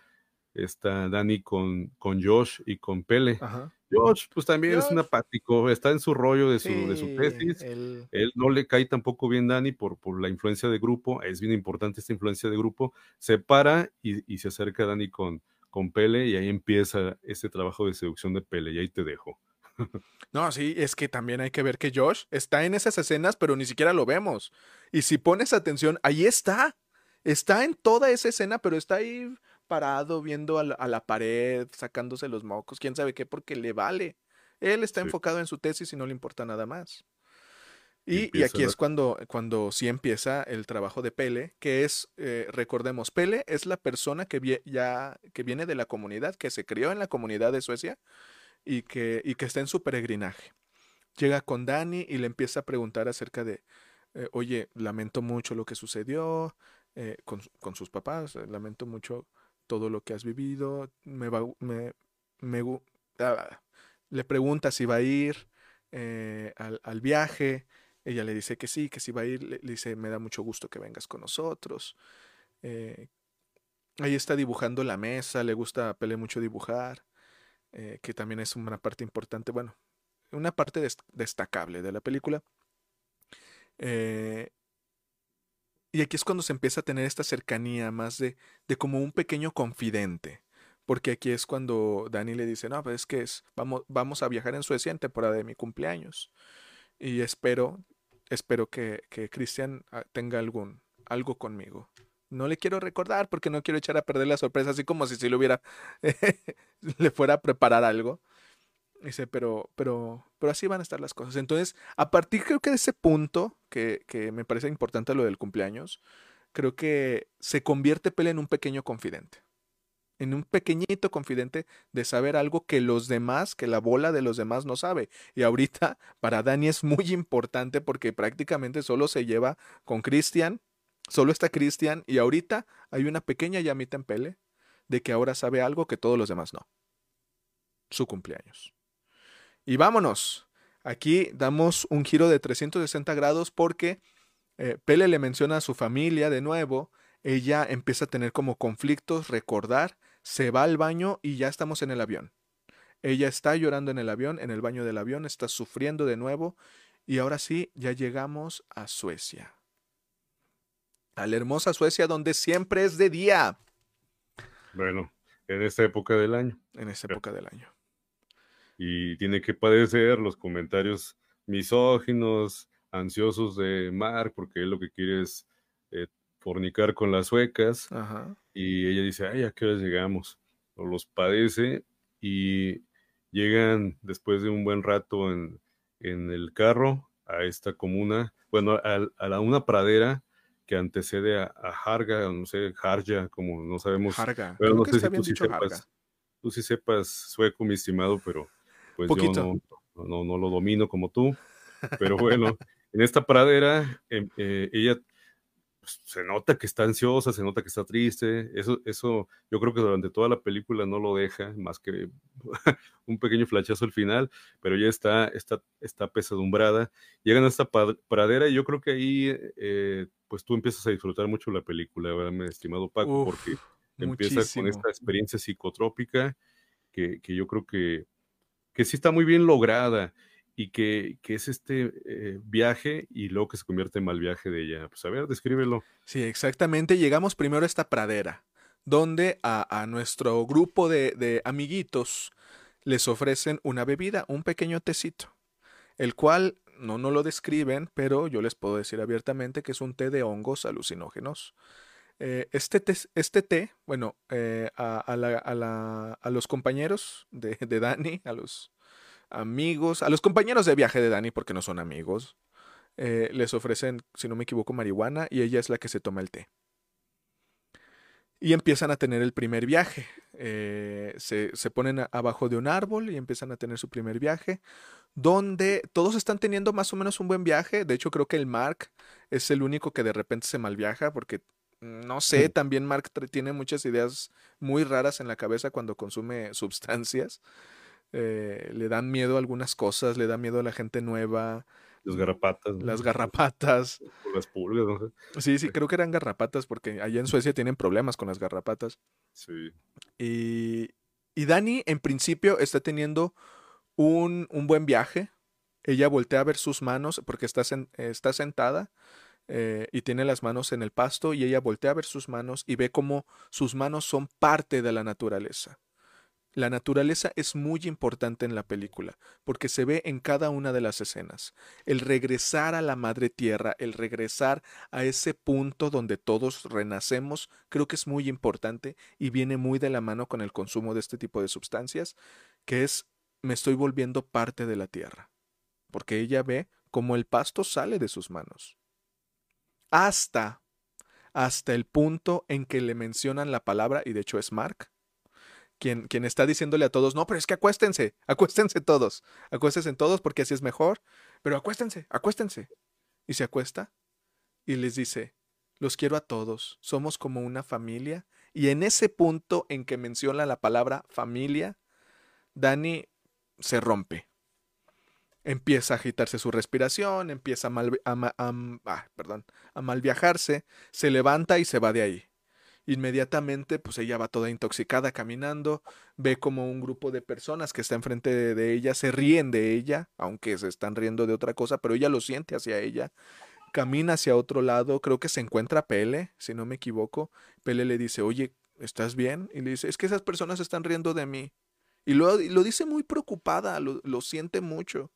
está Dani con, con Josh y con Pele. Ajá. Josh, pues también Josh. es un apático, está en su rollo de su, sí, de su tesis. El... Él no le cae tampoco bien Dani por, por la influencia de grupo, es bien importante esta influencia de grupo. Se para y, y se acerca a Dani con, con Pele y ahí empieza este trabajo de seducción de Pele y ahí te dejo. No, sí, es que también hay que ver que Josh está en esas escenas, pero ni siquiera lo vemos. Y si pones atención, ahí está. Está en toda esa escena, pero está ahí parado viendo a la, a la, pared, sacándose los mocos, quién sabe qué, porque le vale. Él está sí. enfocado en su tesis y no le importa nada más. Y, y aquí es cuando, cuando sí empieza el trabajo de Pele, que es, eh, recordemos, Pele es la persona que, vi ya, que viene de la comunidad, que se crió en la comunidad de Suecia y que, y que está en su peregrinaje. Llega con Dani y le empieza a preguntar acerca de, eh, oye, lamento mucho lo que sucedió eh, con, con, sus papás, lamento mucho todo lo que has vivido, me va, me, me ah, le pregunta si va a ir eh, al, viaje, ella le dice que sí, que sí va a ir, le, dice, me da mucho gusto que vengas con nosotros. Eh, ahí está dibujando la mesa, le gusta a Pele mucho dibujar, eh, que también es una parte importante, bueno, una parte des destacable de la película. Eh, y aquí es cuando se empieza a tener esta cercanía más de, de como un pequeño confidente. Porque aquí es cuando Dani le dice, no, pues es que es, vamos, vamos a viajar en Suecia en temporada de mi cumpleaños. Y espero, espero que, que Cristian ah, tenga algún, algo conmigo. No le quiero recordar porque no quiero echar a perder la sorpresa, así como si, si le hubiera, le fuera a preparar algo. Dice, pero, pero, pero así van a estar las cosas. Entonces, a partir creo que de ese punto, que, que me parece importante lo del cumpleaños, creo que se convierte Pele en un pequeño confidente. en un pequeñito confidente de saber algo que los demás, que la bola de los demás no sabe. Y ahorita para Dani es muy importante porque prácticamente solo se lleva con Cristian, solo está Cristian y ahorita hay una pequeña llamita en Pele de que ahora sabe algo que todos los demás no. Su cumpleaños. Y vámonos. Aquí damos un giro de 360 grados porque eh, Pele le menciona a su familia de nuevo. Ella empieza a tener como conflictos, recordar, se va al baño y ya estamos en el avión. Ella está llorando en el avión, en el baño del avión, está sufriendo de nuevo y ahora sí, ya llegamos a Suecia. A la hermosa Suecia donde siempre es de día. Bueno, en esta época del año. En esta época del año y tiene que padecer los comentarios misóginos, ansiosos de Mark, porque él lo que quiere es eh, fornicar con las suecas. Y ella dice, ay, ¿a qué hora llegamos? O los padece y llegan después de un buen rato en, el carro a esta comuna, bueno, a, la, una pradera que antecede a, a, Harga, no sé, Harja, como no sabemos. Harga. Pero no sé si tú sí sepas, tú sí sepas sueco, mi estimado, pero pues yo no, no, lo domino como tú, pero bueno, en esta pradera em, eh, ella pues, se nota que está ansiosa, se nota que está triste, eso, eso yo creo que durante toda la película no lo deja, más que un pequeño flachazo al final, pero ya está, está, está pesadumbrada, llegan a esta pradera y yo creo que ahí eh, pues tú empiezas a disfrutar mucho la película, mi estimado Paco, porque empieza con esta experiencia psicotrópica que, que yo creo que que sí está muy bien lograda y que, es este eh, viaje y luego que se convierte en mal viaje de ella. Pues a ver, descríbelo. Sí, exactamente. Llegamos primero a esta pradera, donde a, nuestro grupo de, de, amiguitos les ofrecen una bebida, un pequeño tecito, el cual no, no lo describen, pero yo les puedo decir abiertamente que es un té de hongos alucinógenos. Eh, este, té, este té, bueno, eh, a, los compañeros de, Dani, a los amigos, a los compañeros de viaje de Dani, porque no son amigos, eh, les ofrecen, si no me equivoco, marihuana y ella es la que se toma el té. Y empiezan a tener el primer viaje. se, se, ponen abajo de un árbol y empiezan a tener su primer viaje, donde todos están teniendo más o menos un buen viaje. De hecho, creo que el Mark es el único que de repente se malviaja porque no sé, también Mark tiene muchas ideas muy raras en la cabeza cuando consume sustancias. Eh, le dan miedo a algunas cosas, le da miedo a la gente nueva. Las garrapatas. Las garrapatas. Las pulgas, no sé. Sí, sí, creo que eran garrapatas porque allá en Suecia tienen problemas con las garrapatas. Sí. Y, y Dani, en principio, está teniendo un, un, buen viaje. Ella voltea a ver sus manos porque está, está sentada eh, y tiene las manos en el pasto y ella voltea a ver sus manos y ve cómo sus manos son parte de la naturaleza. La naturaleza es muy importante en la película, porque se ve en cada una de las escenas. El regresar a la madre tierra, el regresar a ese punto donde todos renacemos, creo que es muy importante y viene muy de la mano con el consumo de este tipo de sustancias, que es me estoy volviendo parte de la tierra, porque ella ve cómo el pasto sale de sus manos hasta, hasta el punto en que le mencionan la palabra, y de hecho es Mark, quien, quien está diciéndole a todos, no, pero es que acuéstense, acuéstense todos, acuéstense todos porque así es mejor, pero acuéstense, acuéstense. Y se acuesta y les dice, los quiero a todos, somos como una familia. Y en ese punto en que menciona la palabra familia, Dani se rompe empieza a agitarse su respiración, empieza a mal, ah, a mal viajarse, se levanta y se va de ahí. Inmediatamente, pues ella va toda intoxicada caminando, ve como un grupo de personas que está enfrente de, ella se ríen de ella, aunque se están riendo de otra cosa, pero ella lo siente hacia ella. Camina hacia otro lado, creo que se encuentra Pele, si no me equivoco. Pele le dice, oye, ¿estás bien? Y le dice, es que esas personas están riendo de mí. Y lo, lo dice muy preocupada, lo siente mucho.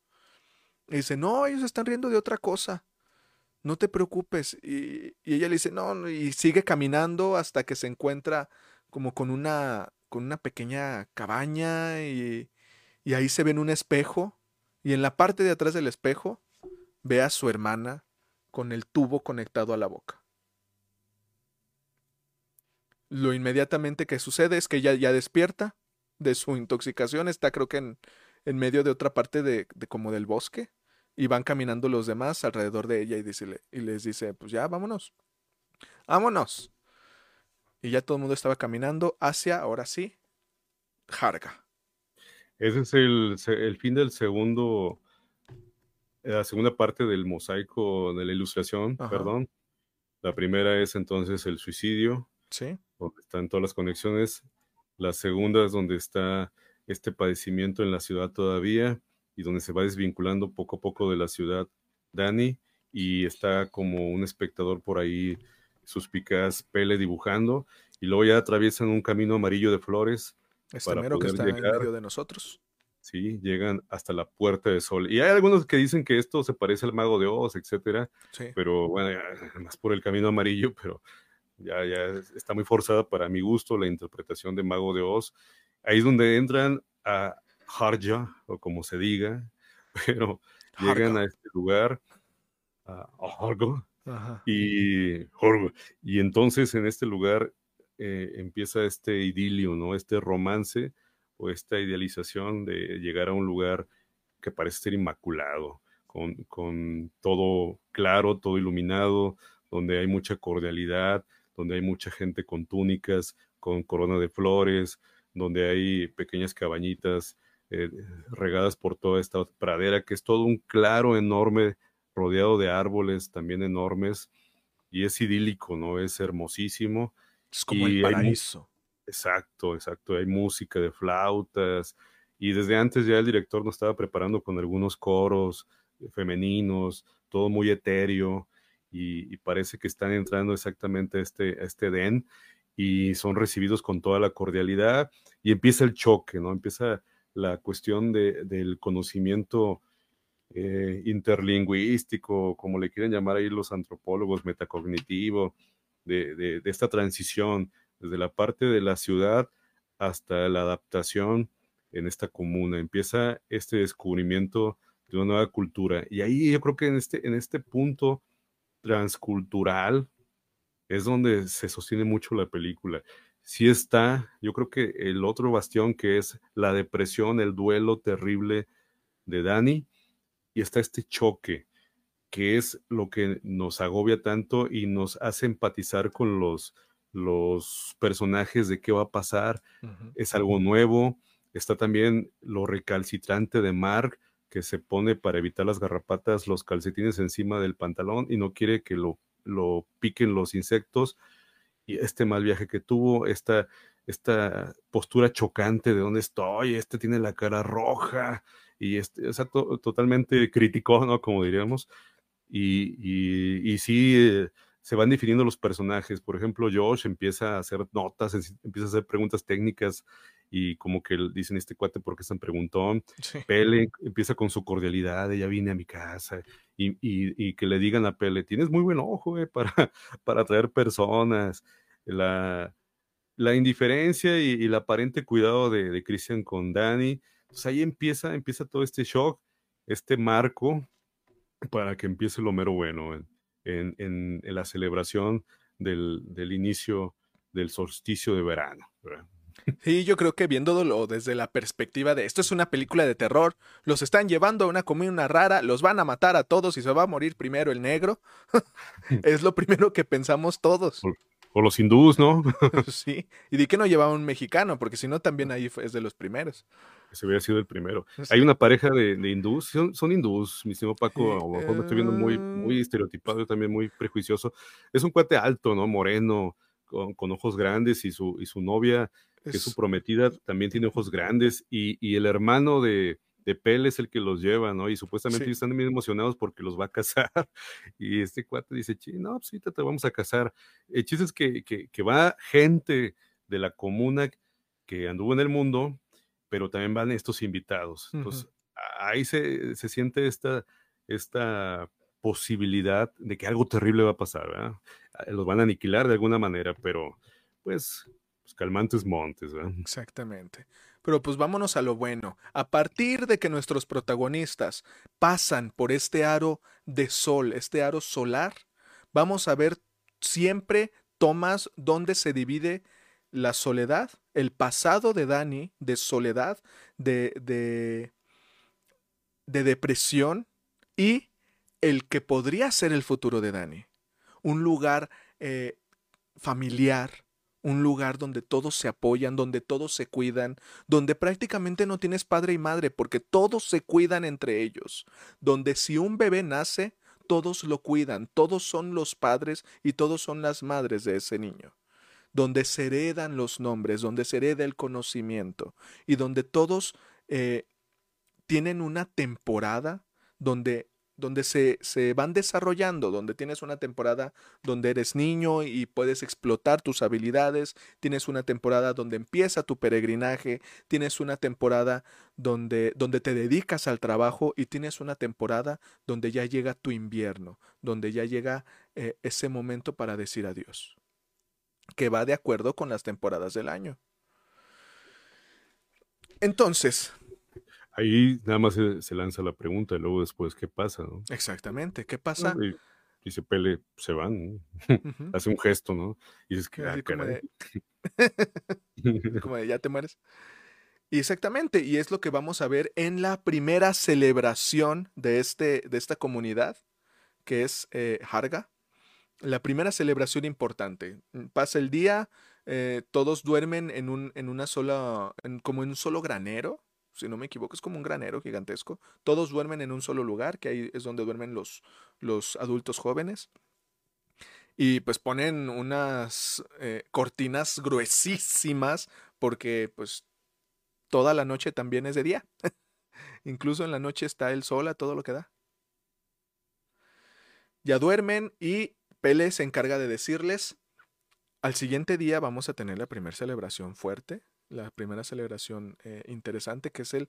Y dice, no, ellos están riendo de otra cosa. No te preocupes. Y, ella le dice, no, y sigue caminando hasta que se encuentra como con una, con una pequeña cabaña y, ahí se ve en un espejo. Y en la parte de atrás del espejo ve a su hermana con el tubo conectado a la boca. Lo inmediatamente que sucede es que ella ya despierta de su intoxicación, está creo que en, en medio de otra parte de, de como del bosque y van caminando los demás alrededor de ella y, dice, y les dice, pues ya, vámonos, vámonos. Y ya todo el mundo estaba caminando hacia, ahora sí, Jarga. Ese es el, el fin del segundo, la segunda parte del mosaico de la ilustración, perdón. La primera es entonces el suicidio, sí. donde están todas las conexiones. La segunda es donde está este padecimiento en la ciudad todavía y donde se va desvinculando poco a poco de la ciudad Dani y está como un espectador por ahí suspicaz Pele dibujando y luego ya atraviesan un camino amarillo de flores este para mero que está llegar. en medio de nosotros. Sí, llegan hasta la Puerta de Sol. Y hay algunos que dicen que esto se parece al Mago de Oz, etcétera. Sí. Pero bueno, más por el camino amarillo, pero ya, ya está muy forzada para mi gusto la interpretación de Mago de Oz. Ahí es donde entran a Harja, o como se diga, pero llegan a este lugar, a, Hargo, y, y entonces en este lugar eh, empieza este idilio, ¿no? Este romance o esta idealización de llegar a un lugar que parece ser inmaculado, con, con todo claro, todo iluminado, donde hay mucha cordialidad, donde hay mucha gente con túnicas, con corona de flores, donde hay pequeñas cabañitas eh, regadas por toda esta pradera, que es todo un claro enorme, rodeado de árboles también enormes, y es idílico, ¿no? Es hermosísimo. Es como el paraíso. exacto, exacto. Hay música de flautas, y desde antes ya el director nos estaba preparando con algunos coros femeninos, todo muy etéreo, y, parece que están entrando exactamente a este, a este den y son recibidos con toda la cordialidad y empieza el choque, ¿no? Empieza la cuestión de, del conocimiento eh, interlingüístico, como le quieren llamar ahí los antropólogos, metacognitivo, de, de, esta transición desde la parte de la ciudad hasta la adaptación en esta comuna. Empieza este descubrimiento de una nueva cultura. Y ahí yo creo que en este, en este punto transcultural es donde se sostiene mucho la película sí está, yo creo que el otro bastión que es la depresión, el duelo terrible de Dani, y está este choque, que es lo que nos agobia tanto y nos hace empatizar con los, los personajes de qué va a pasar, es algo nuevo, está también lo recalcitrante de Mark, que se pone para evitar las garrapatas los calcetines encima del pantalón y no quiere que lo, lo piquen los insectos y este mal viaje que tuvo, esta, esta postura chocante de dónde estoy, este tiene la cara roja, y este, o sea, totalmente criticó, ¿no? Como diríamos, y, y, y sí, eh, se van definiendo los personajes. Por ejemplo, Josh empieza a hacer notas, empieza a hacer preguntas técnicas y como que dicen este cuate porque tan preguntón. Pele empieza con su cordialidad, ella viene a mi casa y, y, que le digan a Pele, tienes muy buen ojo eh, para, para atraer personas. La, la indiferencia y, el aparente cuidado de, de Christian con Danny. Entonces ahí empieza, empieza todo este shock, este marco para que empiece lo mero bueno en, en, la celebración del, del, inicio del solsticio de verano. Sí, yo creo que viéndolo desde la perspectiva de esto es una película de terror, los están llevando a una comuna rara, los van a matar a todos y se va a morir primero el negro. es lo primero que pensamos todos. O, los hindús, ¿no? sí, y di que no llevaba un mexicano, porque si no también ahí es de los primeros. Ese hubiera sido el primero. Hay una pareja de, de hindús, son, son, hindús, mi estimado Paco, a lo mejor me estoy viendo muy, muy eh. estereotipado, también muy prejuicioso. Es un cuate alto, ¿no? Moreno, con, con ojos grandes y su, y su novia, que es su prometida, también tiene ojos grandes y, y el hermano de, de Pele es el que los lleva, ¿no? Y supuestamente están muy emocionados porque los va a casar. Y este cuate dice, no, pues sí, te vamos a casar. El chiste es que, que, que, va gente de la comuna que anduvo en el mundo pero también van estos invitados. Entonces, ahí se, se, siente esta, esta posibilidad de que algo terrible va a pasar, ¿verdad? Los van a aniquilar de alguna manera, pero pues, pues calmantes montes. Exactamente. Pero pues vámonos a lo bueno. A partir de que nuestros protagonistas pasan por este aro de sol, este aro solar, vamos a ver siempre tomas donde se divide la soledad, el pasado de Dani, de soledad, de, de depresión y el que podría ser el futuro de Dani. Un lugar eh, familiar, un lugar donde todos se apoyan, donde todos se cuidan, donde prácticamente no tienes padre y madre porque todos se cuidan entre ellos, donde si un bebé nace, todos lo cuidan, todos son los padres y todos son las madres de ese niño. Donde se heredan los nombres, donde se hereda el conocimiento y donde todos eh, tienen una temporada donde, donde se, se, van desarrollando, donde tienes una temporada donde eres niño y puedes explotar tus habilidades, tienes una temporada donde empieza tu peregrinaje, tienes una temporada donde, donde te dedicas al trabajo y tienes una temporada donde ya llega tu invierno, donde ya llega eh, ese momento para decir adiós que va de acuerdo con las temporadas del año. Entonces. Ahí nada más se, lanza la pregunta y luego después, ¿qué pasa? No? Exactamente, ¿qué pasa? y, se pele, se van, hace un gesto, ¿no? Y dices que, ah, como, como de, ya te mueres. Y exactamente, y es lo que vamos a ver en la primera celebración de, este, de esta comunidad, que es eh, Harga la primera celebración importante. Mm, pasa el día, eh, todos duermen en, un, en una sola, como en un solo granero, si no me equivoco, es como un granero gigantesco. Todos duermen en un solo lugar, que ahí es donde duermen los, los adultos jóvenes. Y pues ponen unas eh, cortinas gruesísimas porque pues toda la noche también es de día. Incluso en la noche está el sol a todo lo que da. Ya duermen y Pele se encarga de decirles, al siguiente día vamos a tener la primera celebración fuerte, la primera celebración eh, interesante, que es el,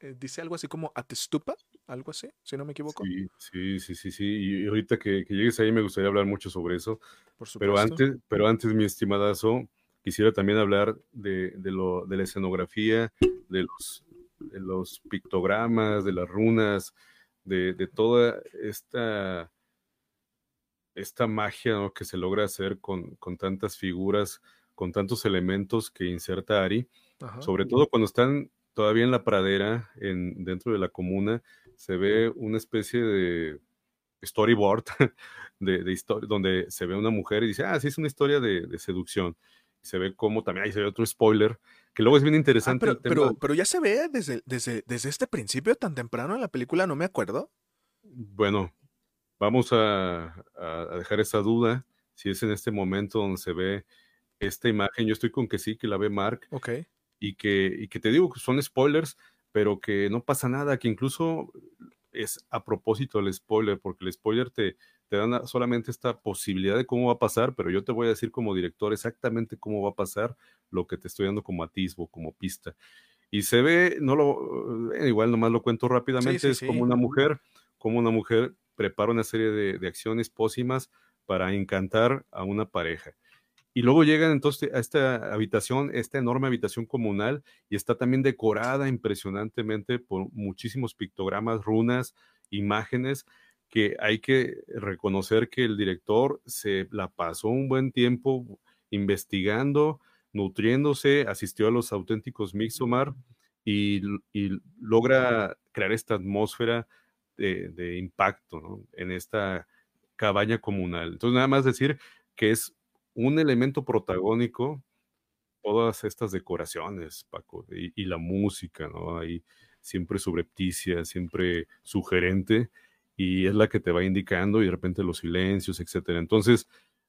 eh, dice algo así como Atestupa, algo así, si no me equivoco. Sí, sí, sí, sí, Y ahorita que, llegues ahí me gustaría hablar mucho sobre eso. Por pero antes, pero antes, mi estimadazo, quisiera también hablar de, lo, de la escenografía, de los, de los pictogramas, de las runas, de, de toda esta esta magia que se logra hacer con, tantas figuras, con tantos elementos que inserta Ari, sobre todo cuando están todavía en la pradera, en, dentro de la comuna, se ve una especie de storyboard de, historia, donde se ve una mujer y dice, ah, sí, es una historia de, seducción. se ve como también, ahí se ve otro spoiler, que luego es bien ah, interesante. pero, pero, ya se ve desde, desde, desde este principio tan temprano en la película, no me acuerdo. Bueno, Vamos a, dejar esa duda, si es en este momento donde se ve esta imagen. Yo estoy con que sí, que la ve Mark. Ok. Y que, y que te digo que son spoilers, pero que no pasa nada, que incluso es a propósito el spoiler, porque el spoiler te, te da solamente esta posibilidad de cómo va a pasar, pero yo te voy a decir como director exactamente cómo va a pasar lo que te estoy dando como atisbo, como pista. Y se ve, no lo, eh, igual nomás lo cuento rápidamente, es como una mujer, como una mujer prepara una serie de, acciones pócimas para encantar a una pareja. Y luego llegan entonces a esta habitación, esta enorme habitación comunal, y está también decorada impresionantemente por muchísimos pictogramas, runas, imágenes, que hay que reconocer que el director se la pasó un buen tiempo investigando, nutriéndose, asistió a los auténticos Mixomar y, y logra crear esta atmósfera de, impacto en esta cabaña comunal. Entonces, nada más decir que es un elemento protagónico todas estas decoraciones, Paco, y, la música, ¿no? Ahí siempre subrepticia, siempre sugerente, y es la que te va indicando, y de repente los silencios, etcétera. Entonces,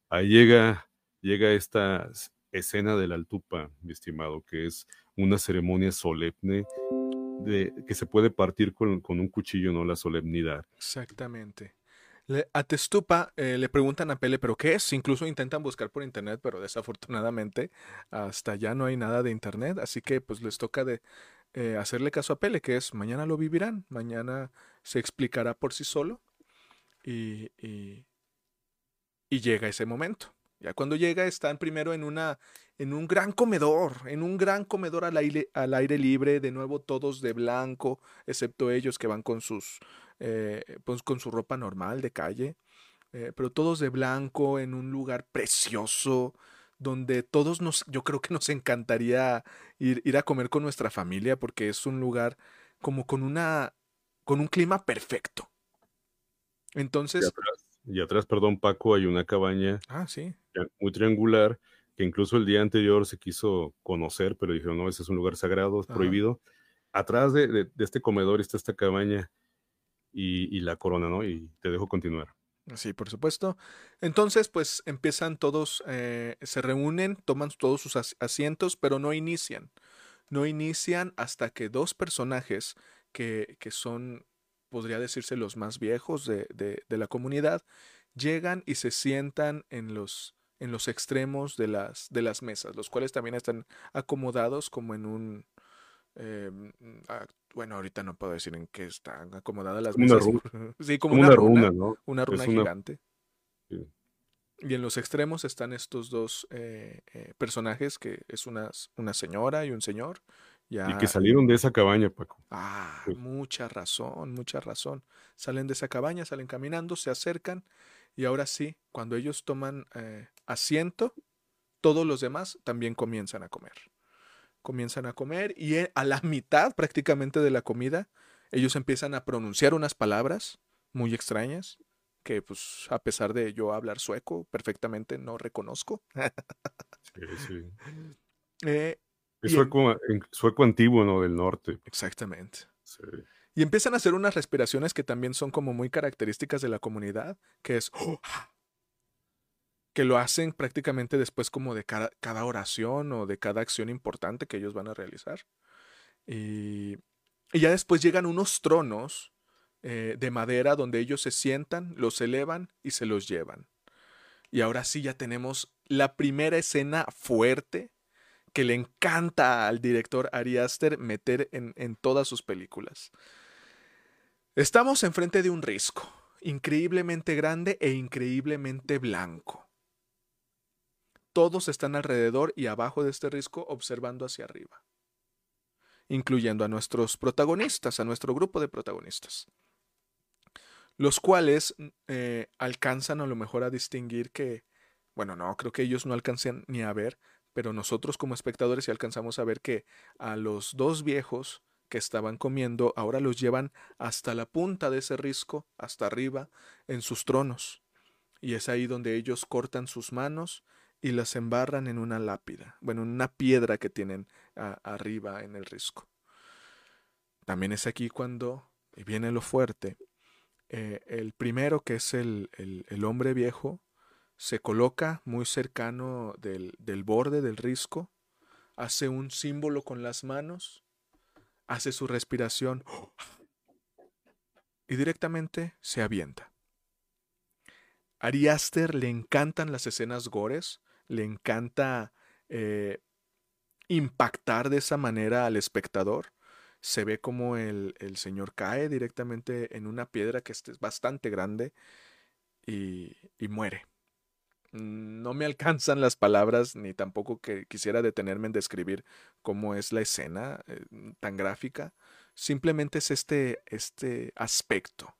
ahí llega, llega esta escena de la altupa, mi estimado, que es una ceremonia solemne que se puede partir con, un cuchillo, ¿no? La solemnidad. Exactamente. A Testupa eh, le preguntan a Pele, ¿pero qué es? Incluso intentan buscar por internet, pero desafortunadamente hasta ya no hay nada de internet, así que pues les toca de eh, hacerle caso a Pele, que es mañana lo vivirán, mañana se explicará por sí solo y, y llega ese momento. Ya cuando llega están primero en una en un gran comedor, en un gran comedor al aire, al aire libre, de nuevo todos de blanco, excepto ellos que van con sus eh, pues con su ropa normal de calle, eh, pero todos de blanco en un lugar precioso, donde todos nos, yo creo que nos encantaría ir, ir a comer con nuestra familia porque es un lugar como con una, con un clima perfecto. Entonces, y atrás, perdón, Paco, hay una cabaña ah, sí, muy triangular que incluso el día anterior se quiso conocer, pero dijeron, no, ese es un lugar sagrado, es Ajá. prohibido. Atrás de, de- de este comedor está esta cabaña y, y la corona, ¿no? Y te dejo continuar. sí, por supuesto. Entonces, pues empiezan todos, eh, se reúnen, toman todos sus as- asientos, pero no inician. No inician hasta que dos personajes que, que son, podría decirse, los más viejos de, de- de la comunidad, llegan y se sientan en los, en los extremos de las, de las mesas, los cuales también están acomodados como en un... eh, bueno, ahorita no puedo decir en qué están acomodadas las Como una mesas. runa. Sí, como Como una una runa, runa, ¿no? una runa Es una- gigante. Sí. Y en los extremos están estos dos eh, eh, personajes, que es una, una señora y un señor. Ya, Y que salieron de esa cabaña, Paco. Ah, Sí. mucha razón, mucha razón. Salen de esa cabaña, salen caminando, se acercan y ahora sí, cuando ellos toman eh, asiento, todos los demás también comienzan a comer. Comienzan a comer y eh, a la mitad prácticamente de la comida, ellos empiezan a pronunciar unas palabras muy extrañas que pues a pesar de yo hablar sueco perfectamente no reconozco. Sí, sí. Eh, Es sueco, en- sueco antiguo, ¿no? Del norte. exactamente. Sí. Y empiezan a hacer unas respiraciones que también son como muy características de la comunidad, que es que lo hacen prácticamente después como de cada, cada oración o de cada acción importante que ellos van a realizar. Y, y ya después llegan unos tronos eh, de madera donde ellos se sientan, los elevan y se los llevan. Y ahora sí ya tenemos la primera escena fuerte que le encanta al director Ari Aster meter en, todas sus películas. Estamos enfrente de un risco, increíblemente grande e increíblemente blanco. Todos están alrededor y abajo de este risco observando hacia arriba, incluyendo a nuestros protagonistas, a nuestro grupo de protagonistas, los cuales eh, alcanzan a lo mejor a distinguir que, bueno, no, creo que ellos no alcanzan ni a ver, pero nosotros como espectadores sí alcanzamos a ver que a los dos viejos que estaban comiendo ahora los llevan hasta la punta de ese risco, hasta arriba, en sus tronos. Y es ahí donde ellos cortan sus manos y las embarran en una lápida, bueno, en una piedra que tienen arriba en el risco. También es aquí cuando y viene lo fuerte. eh, el primero, que es el- el hombre viejo, se coloca muy cercano del, del borde del risco, hace un símbolo con las manos, hace su respiración y directamente se avienta. Ari Aster le encantan las escenas gores, le encanta eh, impactar de esa manera al espectador. Se ve como el, el señor cae directamente en una piedra que es bastante grande y, y muere. No me alcanzan las palabras ni tampoco que quisiera detenerme en describir cómo es la escena eh, tan gráfica. Simplemente es este, este aspecto.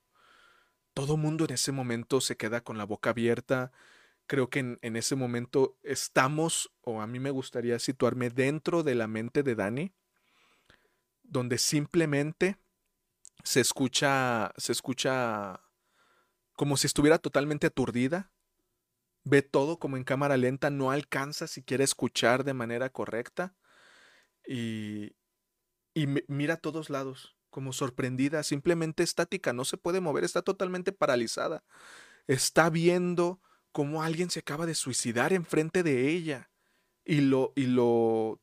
Todo mundo en ese momento se queda con la boca abierta. Creo que en, en ese momento estamos, o a mí me gustaría situarme dentro de la mente de Dani, donde simplemente se escucha, se escucha como si estuviera totalmente aturdida ve todo como en cámara lenta, no alcanza siquiera escuchar de manera correcta y, y mi- mira a todos lados, como sorprendida, simplemente estática, no se puede mover, está totalmente paralizada. Está viendo cómo alguien se acaba de suicidar enfrente de ella y lo, y lo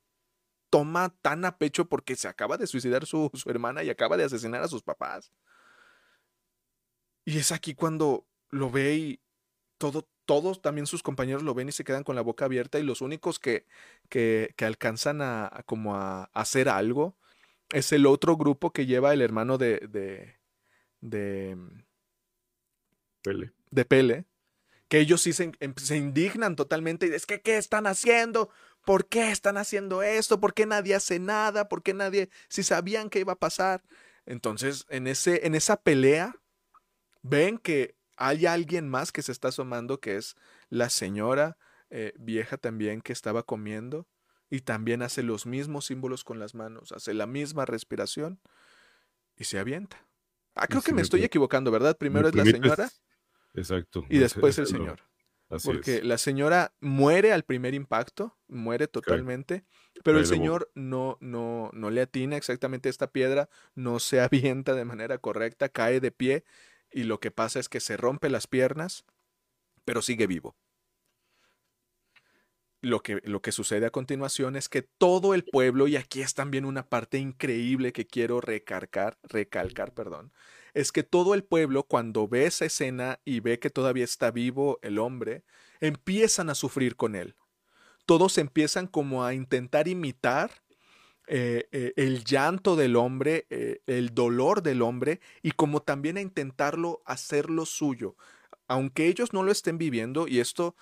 toma tan a pecho porque se acaba de suicidar su, su hermana y acaba de asesinar a sus papás. Y es aquí cuando lo ve y todo, todos también sus compañeros lo ven y se quedan con la boca abierta y los únicos que, que, que alcanzan a, a como a, hacer algo es el otro grupo que lleva el hermano de, de, de, Pele. de Pele, que ellos sí se, em- se indignan totalmente. y Es que, ¿qué están haciendo? ¿Por qué están haciendo esto? ¿Por qué nadie hace nada? ¿Por qué nadie, si sabían que iba a pasar? Entonces, en, ese, en esa pelea, ven que hay alguien más que se está asomando, que es la señora eh, vieja también que estaba comiendo y también hace los mismos símbolos con las manos, hace la misma respiración y se avienta. Ah, creo que me, estoy equivocando, ¿verdad? Primero es la señora. Exacto. Y después el señor. porque la señora muere al primer impacto, muere totalmente, pero el señor no, no, no le atina exactamente esta piedra, no se avienta de manera correcta, cae de pie y lo que pasa es que se rompe las piernas, pero sigue vivo. Lo que, lo que, sucede a continuación es que todo el pueblo, y aquí es también una parte increíble que quiero recalcar, recalcar, perdón, es que todo el pueblo, cuando ve esa escena y ve que todavía está vivo el hombre, empiezan a sufrir con él. Todos empiezan como a intentar imitar eh, eh, el llanto del hombre, eh, el dolor del hombre, y como también a intentarlo hacerlo suyo. Aunque ellos no lo estén viviendo, y esto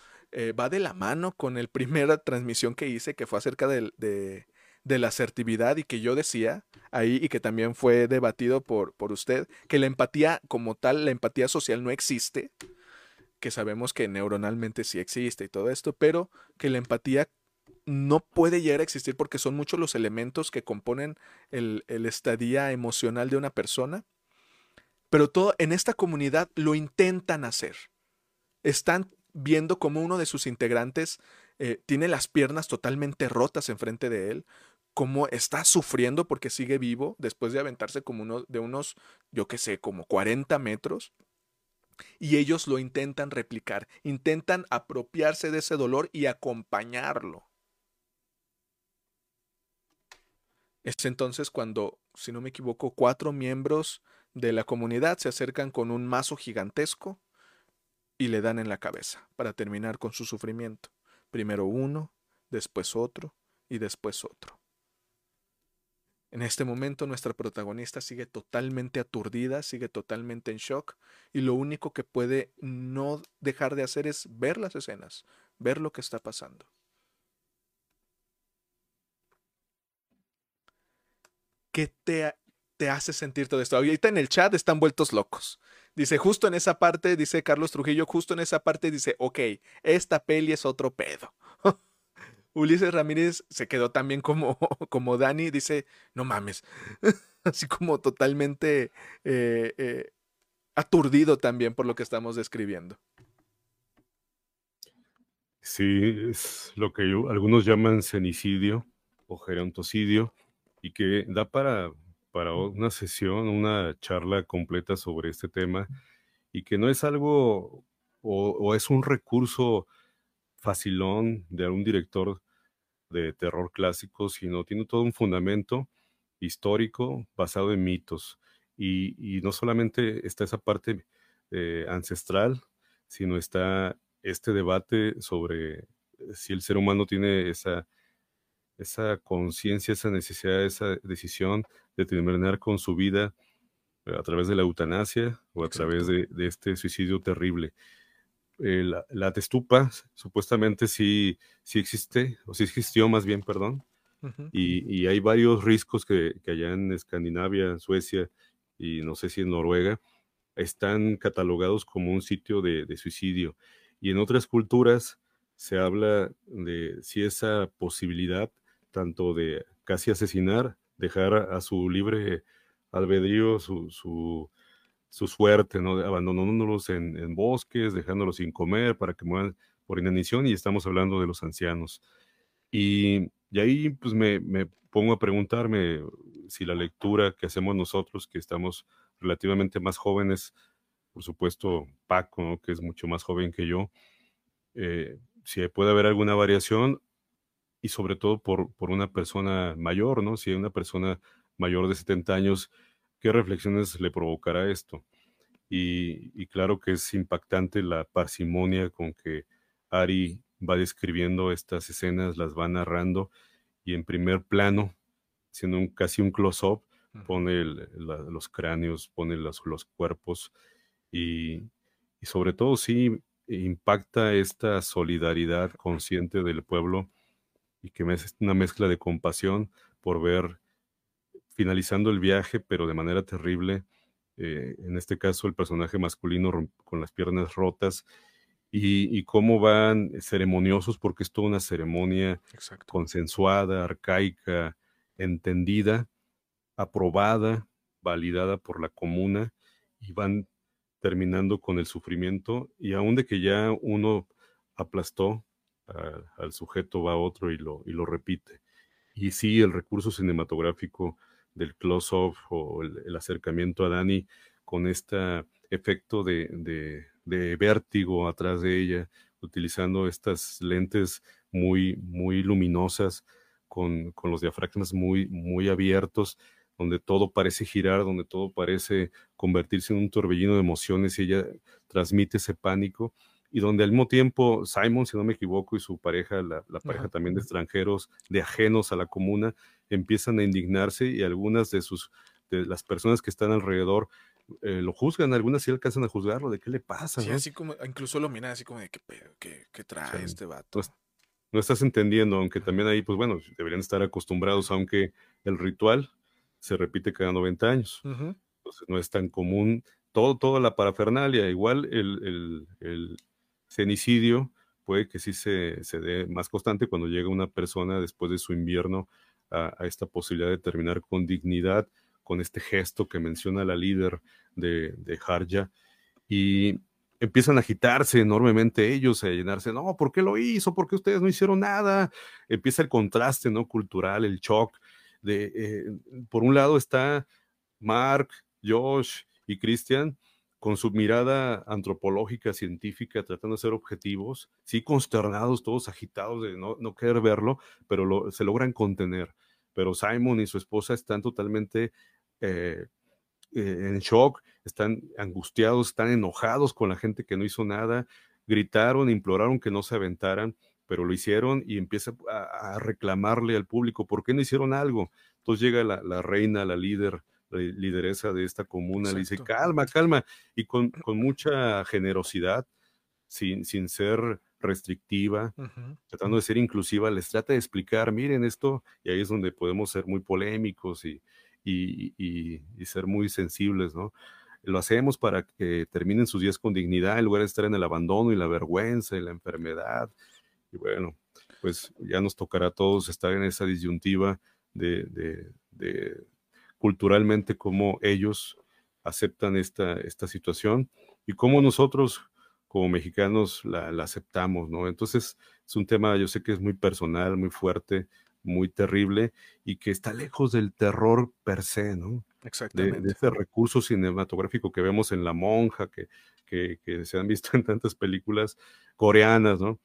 va de la mano con la primera transmisión que hice, que fue acerca de, de, la asertividad y que yo decía ahí y que también fue debatido por, por usted, que la empatía como tal, la empatía social no existe, que sabemos que neuronalmente sí existe y todo esto, pero que la empatía no puede llegar a existir porque son muchos los elementos que componen el, el estadía emocional de una persona. Pero todo en esta comunidad lo intentan hacer. Están viendo cómo uno de sus integrantes eh, tiene las piernas totalmente rotas enfrente de él, cómo está sufriendo porque sigue vivo después de aventarse como uno de unos, yo qué sé, como 40 metros. Y ellos lo intentan replicar, intentan apropiarse de ese dolor y acompañarlo. Es entonces cuando, si no me equivoco, cuatro miembros de la comunidad se acercan con un mazo gigantesco y le dan en la cabeza para terminar con su sufrimiento. Primero uno, después otro y después otro. En este momento nuestra protagonista sigue totalmente aturdida, sigue totalmente en shock y lo único que puede no dejar de hacer es ver las escenas, ver lo que está pasando. ¿Qué te, hace sentir todo esto? Ahorita en el chat están vueltos locos. Dice, justo en esa parte, dice Carlos Trujillo, justo en esa parte dice, ok, esta peli es otro pedo. Ulises Ramírez se quedó también como, como Dani, dice, no mames, así como totalmente eh, eh, aturdido también por lo que estamos describiendo. Sí, es lo que algunos llaman cenicidio o gerontocidio y que da para para una sesión, una charla completa sobre este tema y que no es algo o, es un recurso facilón de algún director de terror clásico, sino tiene todo un fundamento histórico basado en mitos. Y, no solamente está esa parte eh, ancestral, sino está este debate sobre si el ser humano tiene esa esa conciencia, esa necesidad, esa decisión de terminar con su vida eh, a través de la eutanasia o a través de, este suicidio terrible. Eh, la, testupa supuestamente sí, sí existe, o sí existió más bien, perdón, y, hay varios riscos que, allá en Escandinavia, Suecia y no sé si en Noruega, están catalogados como un sitio de, de suicidio. Y en otras culturas se habla de si esa posibilidad tanto de casi asesinar, dejar a, su libre albedrío, su, su, su suerte, ¿no? abandonándolos en, en, bosques, dejándolos sin comer para que mueran por inanición, y estamos hablando de los ancianos. Y, y ahí pues me, me, pongo a preguntarme si la lectura que hacemos nosotros, que estamos relativamente más jóvenes, por supuesto Paco, que es mucho más joven que yo, eh, si puede haber alguna variación y sobre todo por, por una persona mayor, ¿no? Si hay una persona mayor de 70 años, ¿qué reflexiones le provocará esto? Y, claro que es impactante la parsimonia con que Ari va describiendo estas escenas, las va narrando y en primer plano, siendo un, casi un close-up, pone los cráneos, pone los, los cuerpos y, y, sobre todo sí impacta esta solidaridad consciente del pueblo y que es una mezcla de compasión por ver finalizando el viaje, pero de manera terrible, eh, en este caso el personaje masculino con las piernas rotas y, cómo van ceremoniosos, porque es toda una ceremonia consensuada, arcaica, entendida, aprobada, validada por la comuna, y van terminando con el sufrimiento, y aún de que ya uno aplastó al sujeto, va otro y lo, y lo repite. Y sí, el recurso cinematográfico del close-up o el, acercamiento a Dani con este efecto de, vértigo atrás de ella, utilizando estas lentes muy, muy luminosas, con, con, los diafragmas muy, muy abiertos, donde todo parece girar, donde todo parece convertirse en un torbellino de emociones y ella transmite ese pánico y donde al mismo tiempo Simon, si no me equivoco, y su pareja, la, pareja también de extranjeros, de ajenos a la comuna, empiezan a indignarse y algunas de sus, de las personas que están alrededor eh, lo juzgan, algunas sí alcanzan a juzgarlo, de qué le pasa. Sí, así como, incluso lo miran así como de qué, qué, trae este vato. No, estás entendiendo, aunque también ahí, pues bueno, deberían estar acostumbrados, aunque el ritual se repite cada 90 años. Entonces no es tan común todo, toda la parafernalia, igual el, el cenicidio puede que sí se, se, dé más constante cuando llega una persona después de su invierno a, esta posibilidad de terminar con dignidad, con este gesto que menciona la líder de, de Harja, y empiezan a agitarse enormemente ellos, a llenarse, no, ¿por qué lo hizo? ¿Por qué ustedes no hicieron nada? Empieza el contraste, ¿no? Cultural, el shock. De, eh, por un lado está Mark, Josh y Christian, con su mirada antropológica, científica, tratando de ser objetivos, sí consternados, todos agitados de no, no querer verlo, pero se logran contener. Pero Simon y su esposa están totalmente eh, eh, en shock, están angustiados, están enojados con la gente que no hizo nada, gritaron, imploraron que no se aventaran, pero lo hicieron y empieza a, reclamarle al público, ¿por qué no hicieron algo? Entonces llega la reina, la líder lideresa de esta comuna, le dice, calma, calma, y con, con mucha generosidad, sin, sin ser restrictiva, tratando de ser inclusiva, les trata de explicar, miren esto, y ahí es donde podemos ser muy polémicos y, y, y, ser muy sensibles, ¿no? Lo hacemos para que terminen sus días con dignidad, en lugar de estar en el abandono y la vergüenza y la enfermedad. Y bueno, pues ya nos tocará a todos estar en esa disyuntiva de, de culturalmente cómo ellos aceptan esta, esta situación y cómo nosotros como mexicanos la, aceptamos, ¿no? Entonces es un tema, yo sé que es muy personal, muy fuerte, muy terrible y que está lejos del terror per se, ¿no? Exactamente. De, ese recurso cinematográfico que vemos en La Monja, que, que, que, se han visto en tantas películas coreanas, ¿no?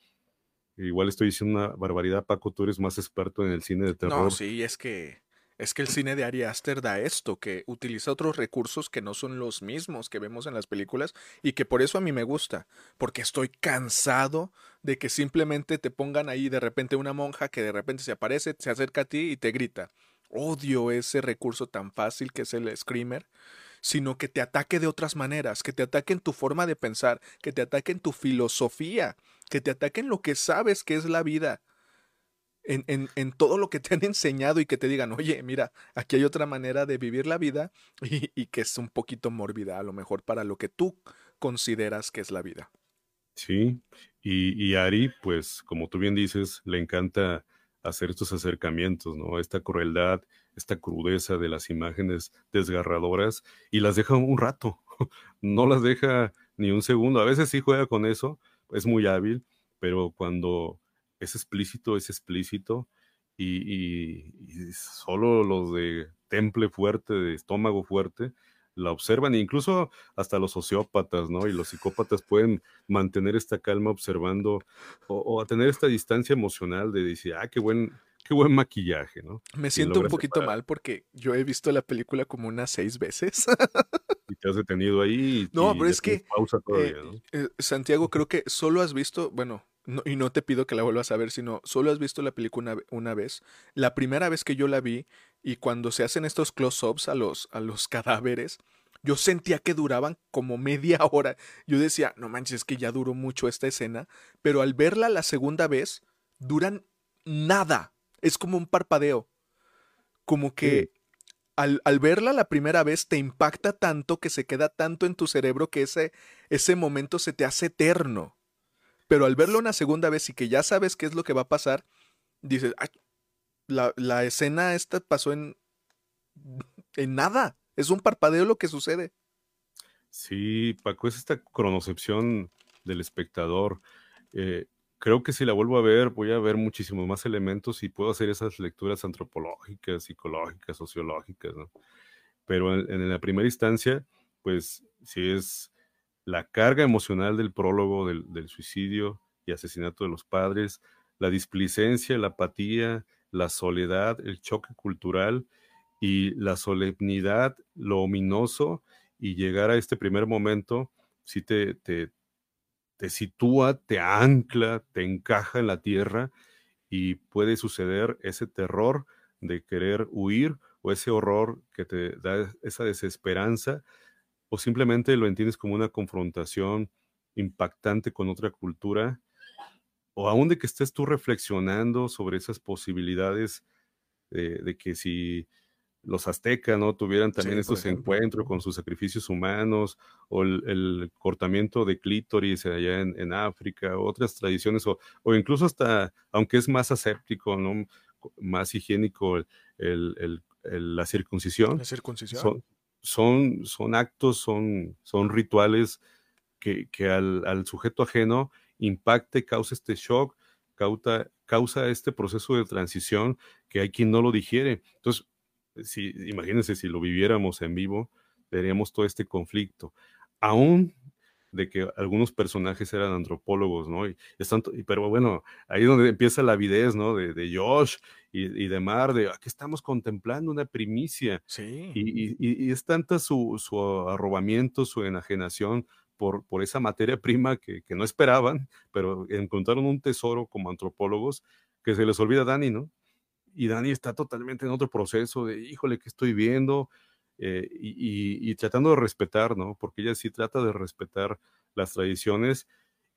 Igual estoy diciendo una barbaridad, Paco, tú eres más experto en el cine de terror. No, sí, es que es que el cine de Ari Aster da esto, que utiliza otros recursos que no son los mismos que vemos en las películas y que por eso a mí me gusta, porque estoy cansado de que simplemente te pongan ahí de repente una monja que de repente se aparece, se acerca a ti y te grita. Odio ese recurso tan fácil que es el screamer, sino que te ataque de otras maneras, que te ataque en tu forma de pensar, que te ataque en tu filosofía, que te ataque en lo que sabes que es la vida en, en, todo lo que te han enseñado y que te digan, oye, mira, aquí hay otra manera de vivir la vida y, y, que es un poquito mórbida a lo mejor para lo que tú consideras que es la vida. Sí, y, y Ari, pues como tú bien dices, le encanta hacer estos acercamientos, ¿no? Esta crueldad, esta crudeza de las imágenes desgarradoras y las deja un rato, no las deja ni un segundo. A veces sí juega con eso, es muy hábil, pero cuando es explícito, es explícito, y, solo los de temple fuerte, de estómago fuerte, la observan, e incluso hasta los sociópatas, ¿no? Y los psicópatas pueden mantener esta calma observando o, a tener esta distancia emocional de decir, ah, qué buen, qué buen maquillaje, ¿no? Me siento un poquito mal porque yo he visto la película como unas seis veces. y te has detenido ahí. no, pero es que pausa todavía, eh, eh, Santiago, creo que solo has visto, bueno, y no te pido que la vuelvas a ver, sino solo has visto la película una, vez. La primera vez que yo la vi y cuando se hacen estos close-ups a los, a los cadáveres, yo sentía que duraban como media hora. Yo decía, no manches, es que ya duró mucho esta escena, pero al verla la segunda vez, duran nada. Es como un parpadeo. Como que al, al, verla la primera vez te impacta tanto que se queda tanto en tu cerebro que ese, ese momento se te hace eterno. Pero al verlo una segunda vez y que ya sabes qué es lo que va a pasar, dices, la, la escena esta pasó en, en nada. Es un parpadeo lo que sucede. Sí, Paco, es esta cronocepción del espectador. Eh, creo que si la vuelvo a ver, voy a ver muchísimos más elementos y puedo hacer esas lecturas antropológicas, psicológicas, sociológicas, ¿no? Pero en, la primera instancia, pues si es la carga emocional del prólogo del, suicidio y asesinato de los padres, la displicencia, la apatía, la soledad, el choque cultural y la solemnidad, lo ominoso y llegar a este primer momento, si te, te, te sitúa, te ancla, te encaja en la tierra y puede suceder ese terror de querer huir o ese horror que te da esa desesperanza o simplemente lo entiendes como una confrontación impactante con otra cultura o aún de que estés tú reflexionando sobre esas posibilidades de que si los aztecas, ¿no? Tuvieran también estos encuentros con sus sacrificios humanos, o el, cortamiento de clítoris allá en, África, otras tradiciones, o, incluso hasta, aunque es más aséptico, ¿no? Más higiénico la circuncisión. La circuncisión. Son, son, son actos, son, son rituales que, que al, al, sujeto ajeno impacte, causa este shock, causa, este proceso de transición que hay quien no lo digiere. Entonces, si, imagínense si lo viviéramos en vivo, veríamos todo este conflicto. Aún de que algunos personajes eran antropólogos, ¿no? Y están, pero bueno, ahí es donde empieza la avidez, ¿no? De, de Josh y, de Mar, de aquí estamos contemplando una primicia. Sí. Y, es tanta su, su, arrobamiento, su enajenación por, por esa materia prima que, que, no esperaban, pero encontraron un tesoro como antropólogos que se les olvida Dani, ¿no? y Dani está totalmente en otro proceso de, híjole, ¿qué estoy viendo? Eh, y, tratando de respetar, ¿no? Porque ella sí trata de respetar las tradiciones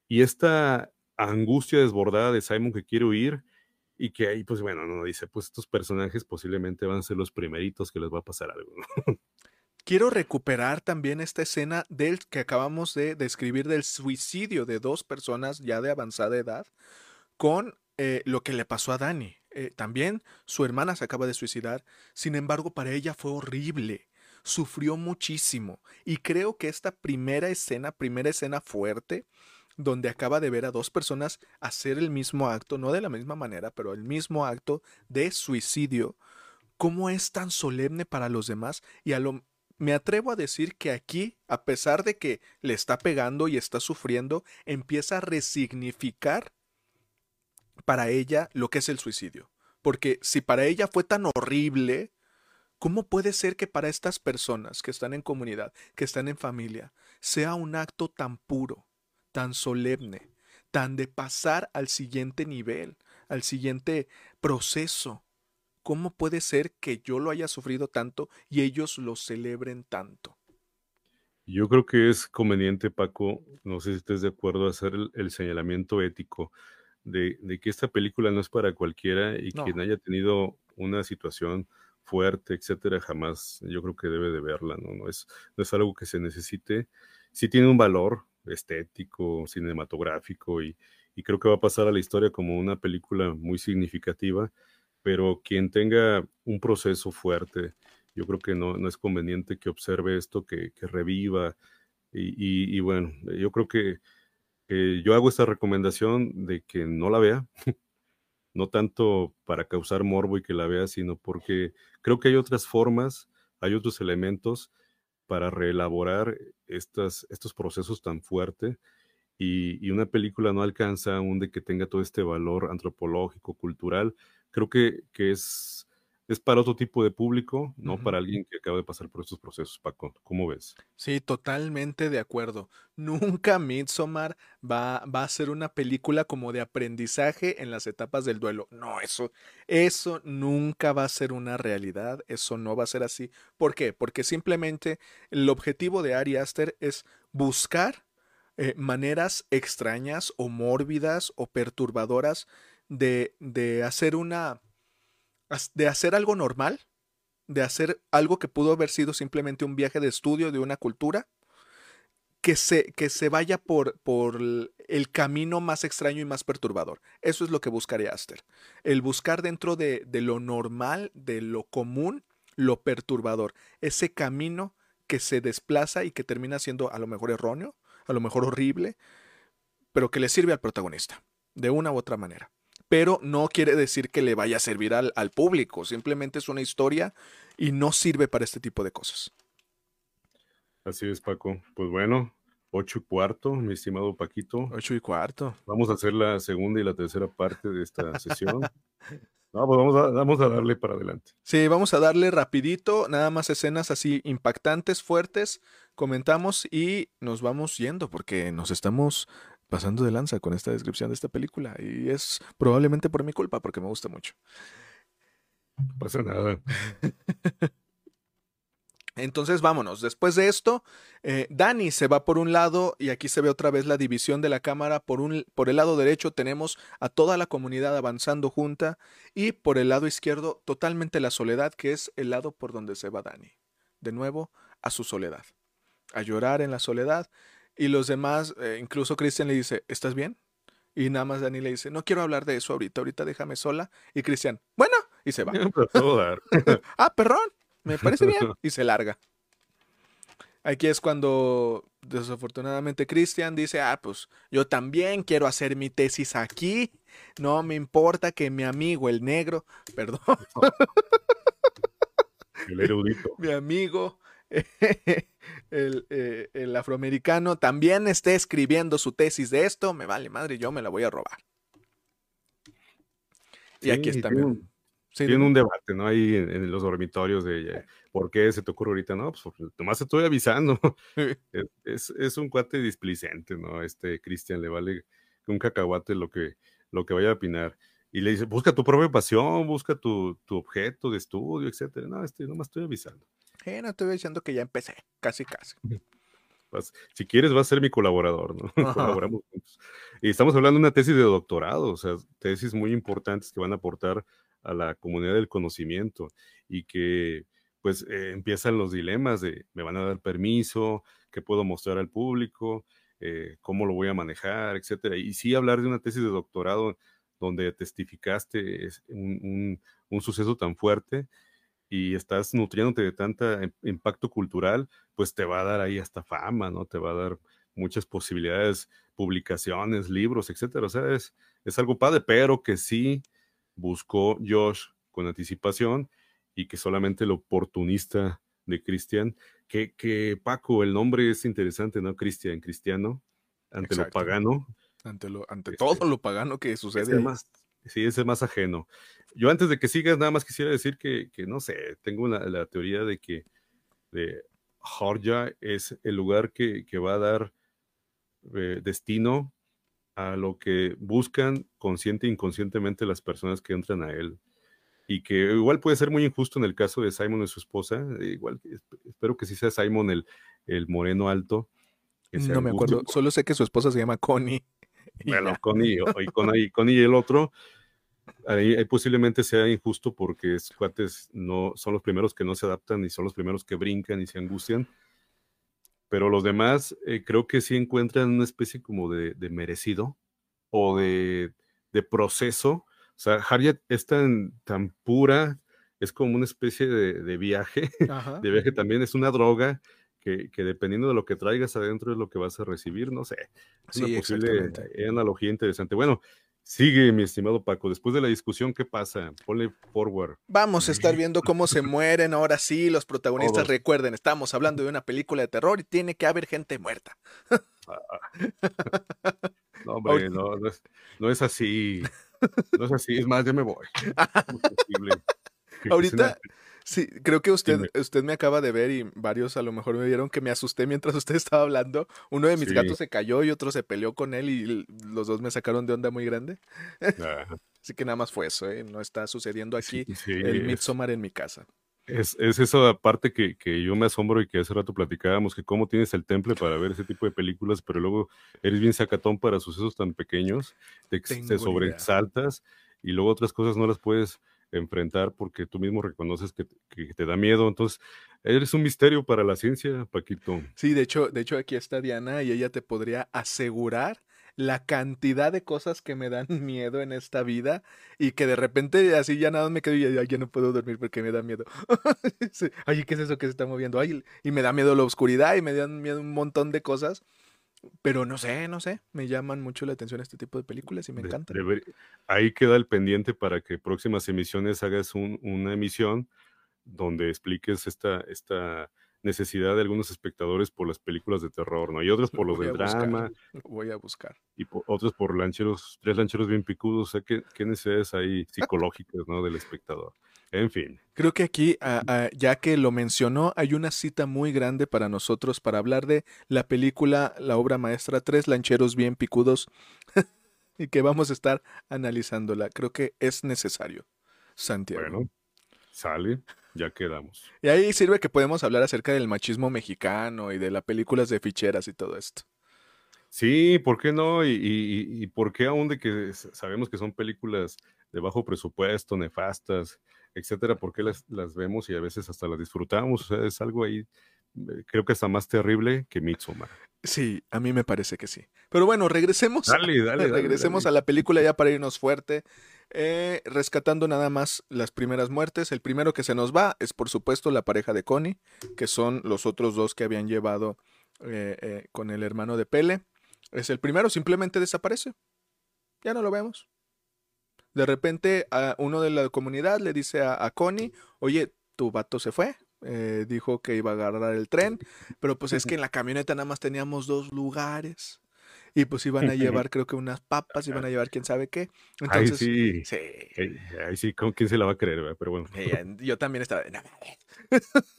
y esta angustia desbordada de Simon que quiere huir y que ahí, pues bueno, no dice, pues estos personajes posiblemente van a ser los primeritos que les va a pasar algo. Quiero recuperar también esta escena del que acabamos de describir del suicidio de dos personas ya de avanzada edad con eh, lo que le pasó a Dani. Eh, también su hermana se acaba de suicidar, sin embargo para ella fue horrible, sufrió muchísimo y creo que esta primera escena, primera escena fuerte, donde acaba de ver a dos personas hacer el mismo acto, no de la misma manera, pero el mismo acto de suicidio, cómo es tan solemne para los demás y a lo me atrevo a decir que aquí, a pesar de que le está pegando y está sufriendo, empieza a resignificar para ella lo que es el suicidio. Porque si para ella fue tan horrible, ¿cómo puede ser que para estas personas que están en comunidad, que están en familia, sea un acto tan puro, tan solemne, tan de pasar al siguiente nivel, al siguiente proceso? ¿Cómo puede ser que yo lo haya sufrido tanto y ellos lo celebren tanto? Yo creo que es conveniente, Paco, no sé si estés de acuerdo, hacer el, el señalamiento ético de, que esta película no es para cualquiera y quien haya tenido una situación fuerte, etcétera, jamás yo creo que debe de verla, ¿no? No es, no es algo que se necesite. Sí tiene un valor estético, cinematográfico y, y creo que va a pasar a la historia como una película muy significativa, pero quien tenga un proceso fuerte, yo creo que no, no es conveniente que observe esto, que, que reviva. Y, y, bueno, yo creo que eh, yo hago esta recomendación de que no la vea, no tanto para causar morbo y que la vea, sino porque creo que hay otras formas, hay otros elementos para reelaborar estas, estos procesos tan fuertes y, y, una película no alcanza aún de que tenga todo este valor antropológico, cultural. Creo que, que es es para otro tipo de público, no para alguien que acaba de pasar por estos procesos, Paco. ¿Cómo ves? Sí, totalmente de acuerdo. Nunca Midsommar va, va a ser una película como de aprendizaje en las etapas del duelo. No, eso, eso nunca va a ser una realidad. Eso no va a ser así. ¿Por qué? Porque simplemente el objetivo de Ari Aster es buscar eh, maneras extrañas o mórbidas o perturbadoras de, de hacer una de hacer algo normal, de hacer algo que pudo haber sido simplemente un viaje de estudio de una cultura, que se, que se vaya por, por el camino más extraño y más perturbador. Eso es lo que buscaría Aster. El buscar dentro de, de lo normal, de lo común, lo perturbador. Ese camino que se desplaza y que termina siendo a lo mejor erróneo, a lo mejor horrible, pero que le sirve al protagonista, de una u otra manera. Pero no quiere decir que le vaya a servir al, al público, simplemente es una historia y no sirve para este tipo de cosas. Así es, Paco. Pues bueno, ocho y cuarto, mi estimado Paquito. Ocho y cuarto. Vamos a hacer la segunda y la tercera parte de esta sesión. No, pues vamos a, vamos a darle para adelante. Sí, vamos a darle rapidito, nada más escenas así impactantes, fuertes, comentamos y nos vamos yendo porque nos estamos pasando de lanza con esta descripción de esta película y es probablemente por mi culpa porque me gusta mucho. No pasa nada. Entonces vámonos. Después de esto, eh, Dani se va por un lado y aquí se ve otra vez la división de la cámara. Por, un, por el lado derecho tenemos a toda la comunidad avanzando junta y por el lado izquierdo totalmente la soledad, que es el lado por donde se va Dani. De nuevo, a su soledad. A llorar en la soledad. Y los demás, eh, incluso Cristian le dice, ¿estás bien? Y nada más Dani le dice, no quiero hablar de eso ahorita, ahorita déjame sola. Y Cristian, bueno, y se va. ah, perdón me parece bien, y se larga. Aquí es cuando desafortunadamente Cristian dice, ah, pues yo también quiero hacer mi tesis aquí, no me importa que mi amigo el negro, perdón. El erudito. mi amigo el, eh, el, afroamericano también esté escribiendo su tesis de esto, me vale madre, yo me la voy a robar. y aquí está. Tienen un debate, ¿no? Ahí en, los dormitorios de por qué se te ocurre ahorita, no, pues nomás te estoy avisando. es, es, un cuate displicente, ¿no? Este Cristian le vale un cacahuate lo que, lo que vaya a opinar. Y le dice, busca tu propia pasión, busca tu, tu objeto de estudio, etcétera. No, este, nomás estoy avisando. Eh, no estoy diciendo que ya empecé, casi, casi. si quieres, vas a ser mi colaborador, ¿no? Colaboramos juntos. Y estamos hablando de una tesis de doctorado, o sea, tesis muy importantes que van a aportar a la comunidad del conocimiento y que pues eh, empiezan los dilemas de me van a dar permiso, qué puedo mostrar al público, eh, cómo lo voy a manejar, etcétera. Y sí hablar de una tesis de doctorado donde testificaste un, un, suceso tan fuerte y estás nutriéndote de tanta impacto cultural, pues te va a dar ahí hasta fama, ¿no? Te va a dar muchas posibilidades, publicaciones, libros, etcétera. O sea, es, es algo padre, pero que sí buscó Josh con anticipación y que solamente el oportunista de Cristian, que, que, Paco, el nombre es interesante, ¿no? Cristian, cristiano, ante lo pagano. Ante, lo, ante este, todo lo pagano que sucede. Sí, es más ajeno. Yo antes de que sigas, nada más quisiera decir que, que no sé, tengo la teoría de que de Georgia es el lugar que, que va a dar eh, destino a lo que buscan consciente e inconscientemente las personas que entran a él. Y que igual puede ser muy injusto en el caso de Simon y su esposa. Igual espero que sí sea Simon el, el moreno alto. no me acuerdo, solo sé que su esposa se llama Connie. Bueno, Connie, y Connie, Connie y el otro. Ahí, posiblemente sea injusto porque es, cuates no son los primeros que no se adaptan y son los primeros que brincan y se angustian pero los demás eh, creo que sí encuentran una especie como de, merecido o de, proceso. O sea, Harriet es tan, tan pura, es como una especie de, viaje, de viaje también, es una droga que, dependiendo de lo que traigas adentro es lo que vas a recibir, no sé. Es una posible analogía interesante. Bueno, Sigue, mi estimado Paco. Después de la discusión, ¿qué pasa? Ponle forward. Vamos a estar viendo cómo se mueren ahora sí los protagonistas. Recuerden, estamos hablando de una película de terror y tiene que haber gente muerta. no, hombre, no, no, es, así. No es así. Es más, ya me voy. Ahorita, Sí, creo que usted, usted me acaba de ver y varios a lo mejor me vieron que me asusté mientras usted estaba hablando. Uno de mis gatos se cayó y otro se peleó con él y los dos me sacaron de onda muy grande. Así que nada más fue eso, ¿eh? No está sucediendo aquí el Midsommar en mi casa. Es, es esa parte que, que, yo me asombro y que hace rato platicábamos, que cómo tienes el temple para ver ese tipo de películas, pero luego eres bien sacatón para sucesos tan pequeños, te, te sobresaltas y luego otras cosas no las puedes enfrentar porque tú mismo reconoces que, te da miedo. Entonces, Eres un misterio para la ciencia, Paquito. Sí, de hecho, de hecho aquí está Diana y ella te podría asegurar la cantidad de cosas que me dan miedo en esta vida y que de repente así ya nada me quedo y ya, no puedo dormir porque me da miedo. Ay, ¿qué es eso que se está moviendo? Ay, y me da miedo la oscuridad y me dan miedo un montón de cosas. Pero no sé, no sé, me llaman mucho la atención este tipo de películas y me encantan. ahí queda el pendiente para que próximas emisiones hagas una emisión donde expliques esta, esta necesidad de algunos espectadores por las películas de terror, ¿no? Y otros por los de drama. voy a buscar. Y otros por lancheros, tres lancheros bien picudos. O sea, ¿qué, qué necesidades hay psicológicas, ¿no? Del espectador. En fin. Creo que aquí, ya que lo mencionó, hay una cita muy grande para nosotros para hablar de la película, la obra maestra, Tres Lancheros Bien Picudos, y que vamos a estar analizándola. Creo que es necesario, Santiago. Bueno, sale ya quedamos. Y ahí sirve que podemos hablar acerca del machismo mexicano y de las películas de ficheras y todo esto. Sí, ¿por qué no? Y, y, por qué aún de que sabemos que son películas de bajo presupuesto, nefastas, etcétera, ¿por qué las, las vemos y a veces hasta las disfrutamos? O sea, es algo ahí, eh, creo que está más terrible que Midsommar. Sí, a mí me parece que sí. Pero bueno, regresemos. Dale, dale, regresemos a la película ya para irnos fuerte. Eh, rescatando nada más las primeras muertes. El primero que se nos va es por supuesto la pareja de Connie, que son los otros dos que habían llevado eh, eh, con el hermano de Pele. Es el primero, simplemente desaparece. Ya no lo vemos. De repente a uno de la comunidad le dice a, Connie, oye, tu vato se fue, dijo que iba a agarrar el tren, pero pues es que en la camioneta nada más teníamos dos lugares y pues iban a llevar creo que unas papas, iban a llevar quién sabe qué. Entonces, sí. sí. Ahí sí, ¿con quién se la va a creer? Pero bueno. yo también estaba...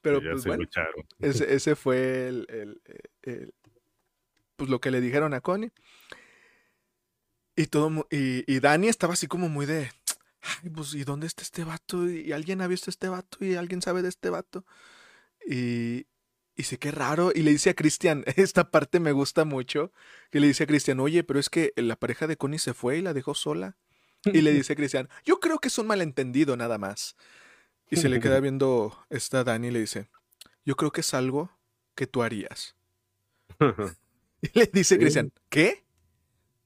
Pero pues bueno, ese, ese, fue el, el, pues lo que le dijeron a Connie. Y todo y, y Dani estaba así como muy de, ay, pues, ¿y dónde está este vato? ¿Y alguien ha visto este vato? ¿Y alguien sabe de este vato? Y, y dice, qué raro. Y le dice a Cristian, esta parte me gusta mucho, que le dice a Cristian, oye, pero es que la pareja de Connie se fue y la dejó sola. Y le dice a Cristian, yo creo que es un malentendido nada más. Y se le queda viendo esta Dani y le dice, yo creo que es algo que tú harías. y le dice Cristian, ¿qué?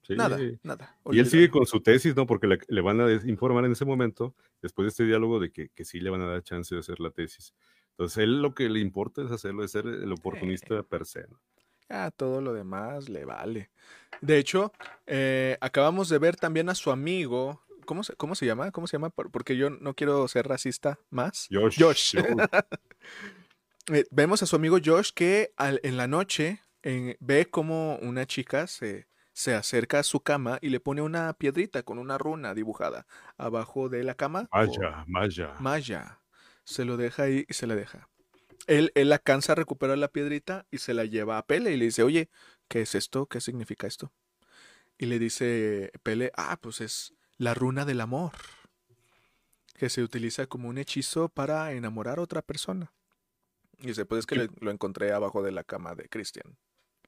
Nada, nada. Y él sigue con su tesis, ¿no? Porque le, van a informar en ese momento, después de este diálogo, de que, que sí le van a dar chance de hacer la tesis. Entonces, él lo que le importa es hacerlo, es ser el oportunista per se. Ah, todo lo demás le vale. De hecho, eh, acabamos de ver también a su amigo. ¿Cómo se, ¿Cómo se llama? ¿Cómo se llama? Porque yo no quiero ser racista más. Josh. Josh. Eh, vemos a su amigo Josh que en la noche ve como una chica se, se acerca a su cama y le pone una piedrita con una runa dibujada abajo de la cama. Maya, Maya. Maya se lo deja ahí y se le deja. Él, él alcanza a recuperar la piedrita y se la lleva a Pele y le dice, oye, ¿qué es esto? ¿Qué significa esto? Y le dice Pele, ah, pues es la runa del amor, que se utiliza como un hechizo para enamorar a otra persona. Y dice, pues es que lo encontré abajo de la cama de Christian.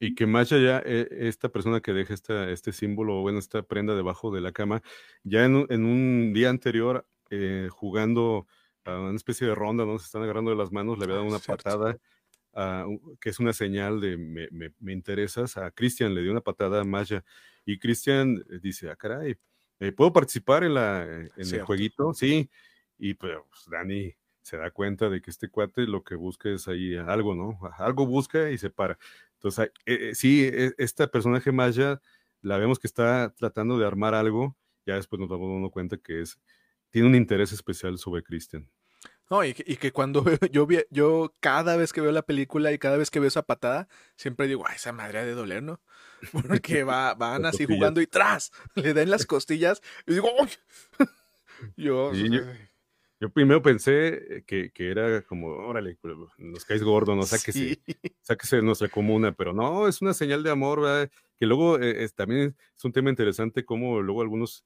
Y que más allá, eh, esta persona que deja esta, este símbolo, bueno, esta prenda debajo de la cama, ya en, en un día anterior, eh, jugando una especie de ronda, ¿no? Se están agarrando de las manos, le había dado ah, una patada, que es una señal de me, me, interesas. A Cristian le dio una patada a Maya y Cristian eh, dice, ah, caray, eh, ¿puedo participar en, la, en el jueguito? Sí. Y pues Dani se da cuenta de que este cuate lo que busca es ahí algo, ¿no? Algo busca y se para. Entonces, eh, sí, e, esta personaje Maya, la vemos que está tratando de armar algo, ya después nos damos uno cuenta que es tiene un interés especial sobre Christian. No, y que, cuando yo, yo cada vez que veo la película y cada vez que veo esa patada, siempre digo, ay, esa madre ha de doler, ¿no? Porque va, van así jugando y tras, le den las costillas y digo, ¡ay! yo, yo, primero pensé que, era como, órale, pues, nos caes gordo, no sáquese, sáquese de nuestra comuna, pero no, es una señal de amor, ¿verdad? Que luego eh, también es un tema interesante como luego algunos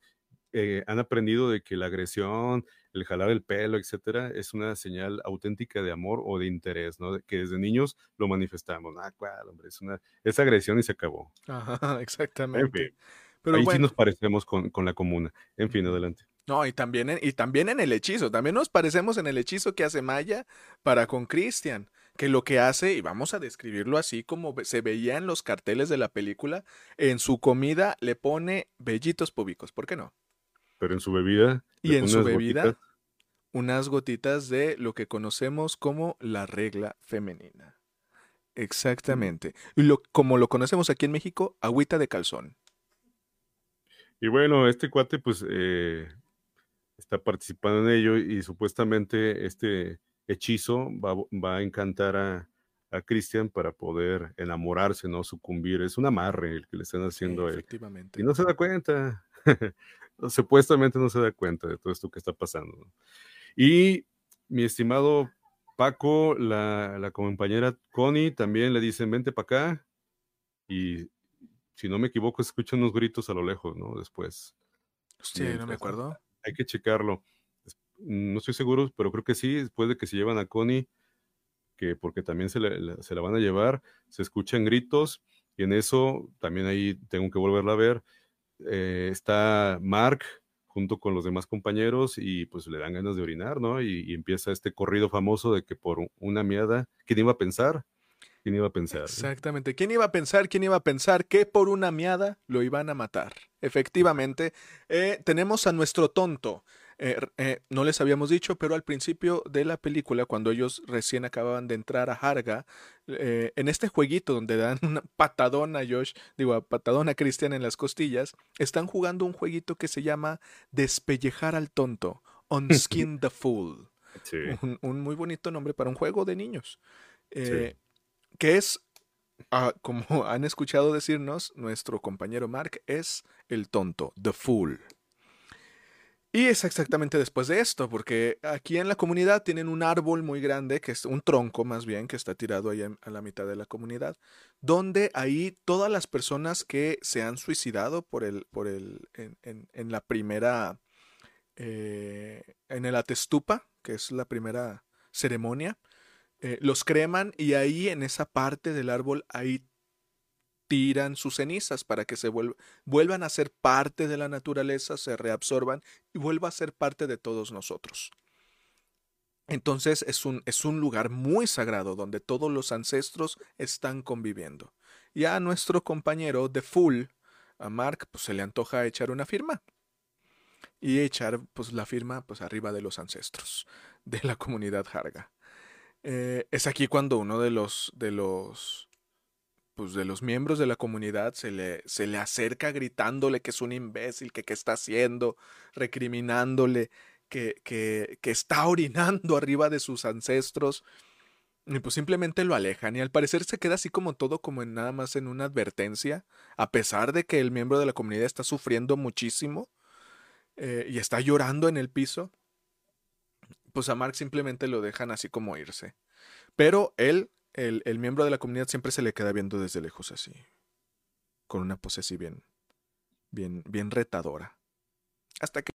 eh, han aprendido de que la agresión, el jalar el pelo, etcétera, es una señal auténtica de amor o de interés, ¿no? Que desde niños lo manifestamos. Ah, cuál, hombre, es una es agresión y se acabó. Ajá, exactamente. Pero Ahí sí nos parecemos con, con, la comuna. En fin, adelante. No, y también, en, y también en el hechizo, también nos parecemos en el hechizo que hace Maya para con Christian, que lo que hace, y vamos a describirlo así como se veía en los carteles de la película, en su comida le pone vellitos púbicos, ¿por qué no? Pero en su bebida. Y en su bebida, unas gotitas de lo que conocemos como la regla femenina. Exactamente. Y lo, como lo conocemos aquí en México, agüita de calzón. Y bueno, este cuate, pues, eh, está participando en ello y supuestamente este hechizo va, a encantar a, a Christian para poder enamorarse, ¿no? Sucumbir. Es un amarre el que le están haciendo a él. Efectivamente. Y no se da cuenta. Supuestamente no se da cuenta de todo esto que está pasando. Y mi estimado Paco, la, la compañera Connie también le dicen, vente para acá. Y si no me equivoco, escuchan unos gritos a lo lejos, ¿no? Después. Sí, no me acuerdo hay que checarlo. No estoy seguro, pero creo que sí, después de que se llevan a Connie, que porque también se, la van a llevar, se escuchan gritos y en eso también ahí tengo que volverla a ver. Eh, está Mark junto con los demás compañeros y pues le dan ganas de orinar, ¿no? Y, empieza este corrido famoso de que por una miada, ¿quién iba a pensar? ¿Quién iba a pensar? Exactamente. ¿Quién iba a pensar? ¿Quién iba a pensar que por una miada lo iban a matar? Efectivamente, eh, tenemos a nuestro tonto. Eh, eh, no les habíamos dicho, pero al principio de la película, cuando ellos recién acababan de entrar a Harga, en este jueguito donde dan una patadona a Josh, digo, a patadona a Christian en las costillas, están jugando un jueguito que se llama Despellejar al tonto, Unskin the Fool. Un, muy bonito nombre para un juego de niños. Que es Ah, como han escuchado decirnos, nuestro compañero Mark es el tonto, the fool. Y es exactamente después de esto, porque aquí en la comunidad tienen un árbol muy grande, que es un tronco más bien, que está tirado ahí a la mitad de la comunidad, donde ahí todas las personas que se han suicidado por el, por el, en, la primera, eh, en el atestupa, que es la primera ceremonia, eh, los creman y ahí en esa parte del árbol, ahí tiran sus cenizas para que se vuelvan a ser parte de la naturaleza, se reabsorban y vuelva a ser parte de todos nosotros. Entonces es un, es un lugar muy sagrado donde todos los ancestros están conviviendo. Y a nuestro compañero de Full, a Mark, pues se le antoja echar una firma. Y echar pues la firma pues arriba de los ancestros de la comunidad Harga. Eh, es aquí cuando uno de los, de los, pues de los miembros de la comunidad se le, se le acerca gritándole que es un imbécil, que qué está haciendo, recriminándole, que, que, que está orinando arriba de sus ancestros. Y pues simplemente lo alejan y al parecer se queda así como todo como en nada más en una advertencia, a pesar de que el miembro de la comunidad está sufriendo muchísimo eh, y está llorando en el piso pues a Mark simplemente lo dejan así como irse. Pero él, el, miembro de la comunidad, siempre se le queda viendo desde lejos así. Con una pose así bien, bien, bien retadora. Hasta que